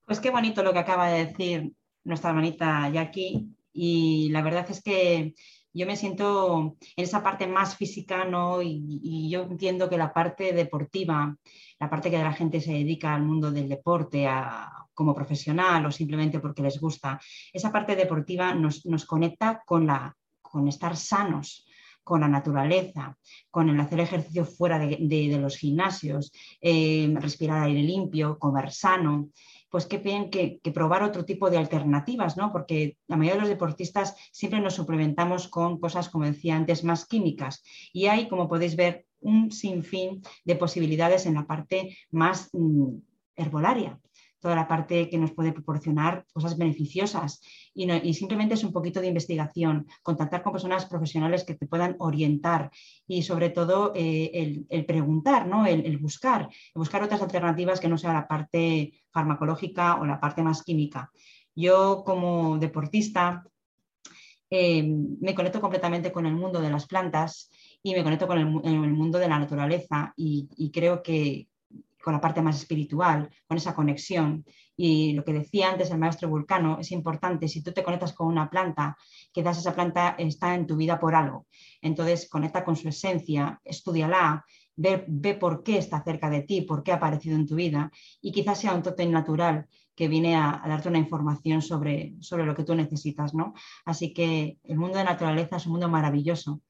Pues qué bonito lo que acaba de decir nuestra hermanita Jackie y la verdad es que yo me siento en esa parte más física, ¿no? Y, yo entiendo que la parte deportiva, la parte que la gente se dedica al mundo del deporte como profesional o simplemente porque les gusta, esa parte deportiva nos, conecta con, la, con estar sanos, con la naturaleza, con el hacer ejercicio fuera de, los gimnasios, eh, respirar aire limpio, comer sano pues qué bien que, probar otro tipo de alternativas, ¿no? Porque la mayoría de los deportistas siempre nos suplementamos con cosas, como decía antes, más químicas. Y hay, como podéis ver, un sinfín de posibilidades en la parte más mm, herbolaria toda la parte que nos puede proporcionar cosas beneficiosas. Y, simplemente es un poquito de investigación, contactar con personas profesionales que te puedan orientar y sobre todo eh, el, preguntar, ¿no? el, buscar, buscar otras alternativas que no sea la parte farmacológica o la parte más química. Yo como deportista eh, me conecto completamente con el mundo de las plantas y me conecto con el, mundo de la naturaleza y creo que, con la parte más espiritual, con esa conexión. Y lo que decía antes el maestro Vulcano es importante, si tú te conectas con una planta, quizás esa planta está en tu vida por algo. Entonces, conecta con su esencia, estudiala, ve, por qué está cerca de ti, por qué ha aparecido en tu vida y quizás sea un tótem natural que viene a, darte una información sobre, sobre lo que tú necesitas. ¿no? Así que el mundo de naturaleza es un mundo maravilloso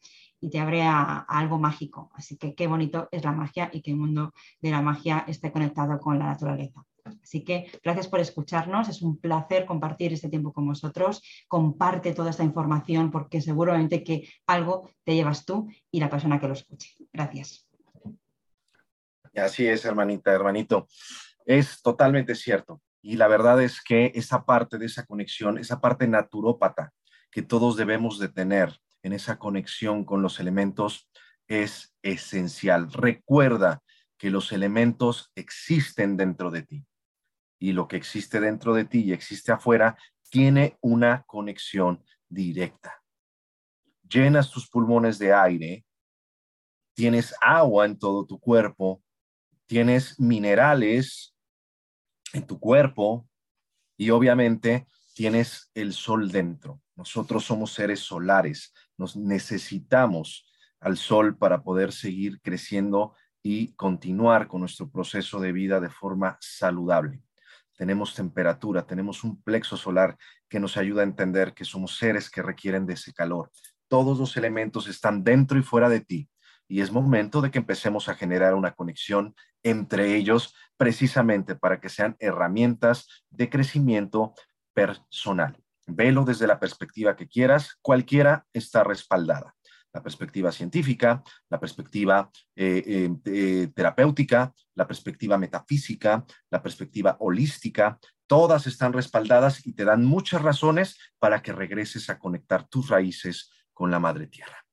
y te abre a, algo mágico. Así que qué bonito es la magia y que el mundo de la magia esté conectado con la naturaleza. Así que gracias por escucharnos, es un placer compartir este tiempo con vosotros. Comparte toda esta información porque seguramente que algo te llevas tú y la persona que lo escuche. Gracias. Así es, hermanita, hermanito. Es totalmente cierto. Y la verdad es que esa parte de esa conexión, esa parte naturópata que todos debemos de tener, en esa conexión con los elementos es esencial. Recuerda que los elementos existen dentro de ti y lo que existe dentro de ti y existe afuera tiene una conexión directa. Llenas tus pulmones de aire, tienes agua en todo tu cuerpo, tienes minerales en tu cuerpo y obviamente tienes el sol dentro. Nosotros somos seres solares, nos necesitamos al sol para poder seguir creciendo y continuar con nuestro proceso de vida de forma saludable. Tenemos temperatura, tenemos un plexo solar que nos ayuda a entender que somos seres que requieren de ese calor. Todos los elementos están dentro y fuera de ti y es momento de que empecemos a generar una conexión entre ellos precisamente para que sean herramientas de crecimiento personal. Velo desde la perspectiva que quieras, cualquiera está respaldada. La perspectiva científica, la perspectiva eh, eh, eh, terapéutica, la perspectiva metafísica, la perspectiva holística, todas están respaldadas y te dan muchas razones para que regreses a conectar tus raíces con la madre tierra.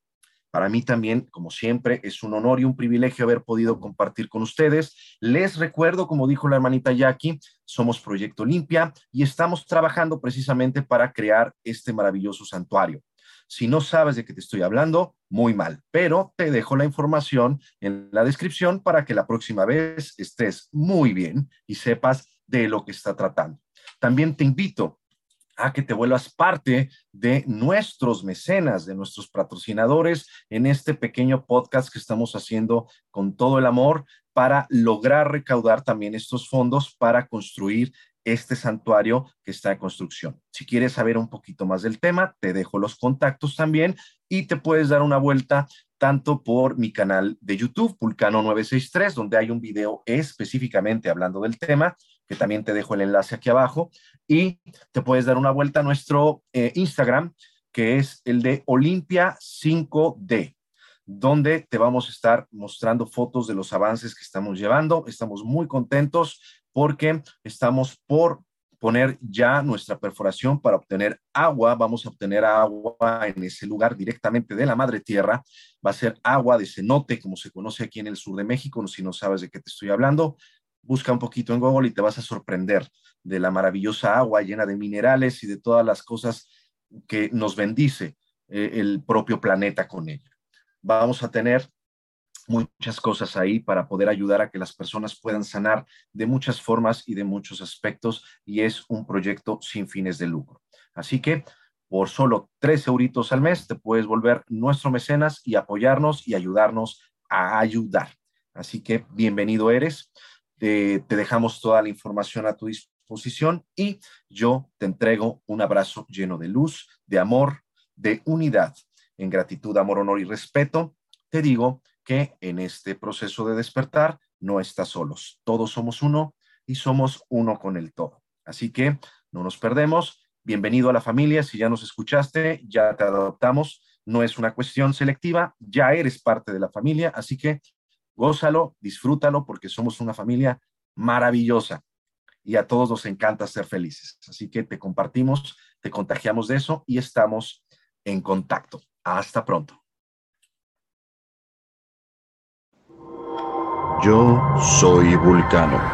Para mí también, como siempre, es un honor y un privilegio haber podido compartir con ustedes. Les recuerdo, como dijo la hermanita Jackie, somos Proyecto Limpia y estamos trabajando precisamente para crear este maravilloso santuario. Si no sabes de qué te estoy hablando, muy mal, pero te dejo la información en la descripción para que la próxima vez estés muy bien y sepas de lo que está tratando. También te invito a que te vuelvas parte de nuestros mecenas, de nuestros patrocinadores en este pequeño podcast que estamos haciendo con todo el amor para lograr recaudar también estos fondos para construir este santuario que está en construcción. Si quieres saber un poquito más del tema, te dejo los contactos también y te puedes dar una vuelta tanto por mi canal de YouTube, Vulcano 963, donde hay un video específicamente hablando del tema, que también te dejo el enlace aquí abajo, y te puedes dar una vuelta a nuestro eh, Instagram, que es el de Olimpia 5D. donde te vamos a estar mostrando fotos de los avances que estamos llevando. Estamos muy contentos porque estamos por poner ya nuestra perforación para obtener agua. Vamos a obtener agua en ese lugar directamente de la madre tierra. Va a ser agua de cenote, como se conoce aquí en el sur de México. Si no sabes de qué te estoy hablando, busca un poquito en Google y te vas a sorprender de la maravillosa agua llena de minerales y de todas las cosas que nos bendice eh, el propio planeta con ella. Vamos a tener muchas cosas ahí para poder ayudar a que las personas puedan sanar de muchas formas y de muchos aspectos y es un proyecto sin fines de lucro. Así que por solo tres euritos al mes te puedes volver nuestro mecenas y apoyarnos y ayudarnos a ayudar. Así que bienvenido eres. Te dejamos toda la información a tu disposición y yo te entrego un abrazo lleno de luz, de amor, de unidad. En gratitud, amor, honor y respeto, te digo que en este proceso de despertar no estás solos. Todos somos uno y somos uno con el todo. Así que no nos perdemos. Bienvenido a la familia. Si ya nos escuchaste, ya te adoptamos. No es una cuestión selectiva, ya eres parte de la familia. Así que gózalo, disfrútalo, porque somos una familia maravillosa y a todos nos encanta ser felices. Así que te compartimos, te contagiamos de eso y estamos en contacto. Hasta pronto. Yo soy Vulcano.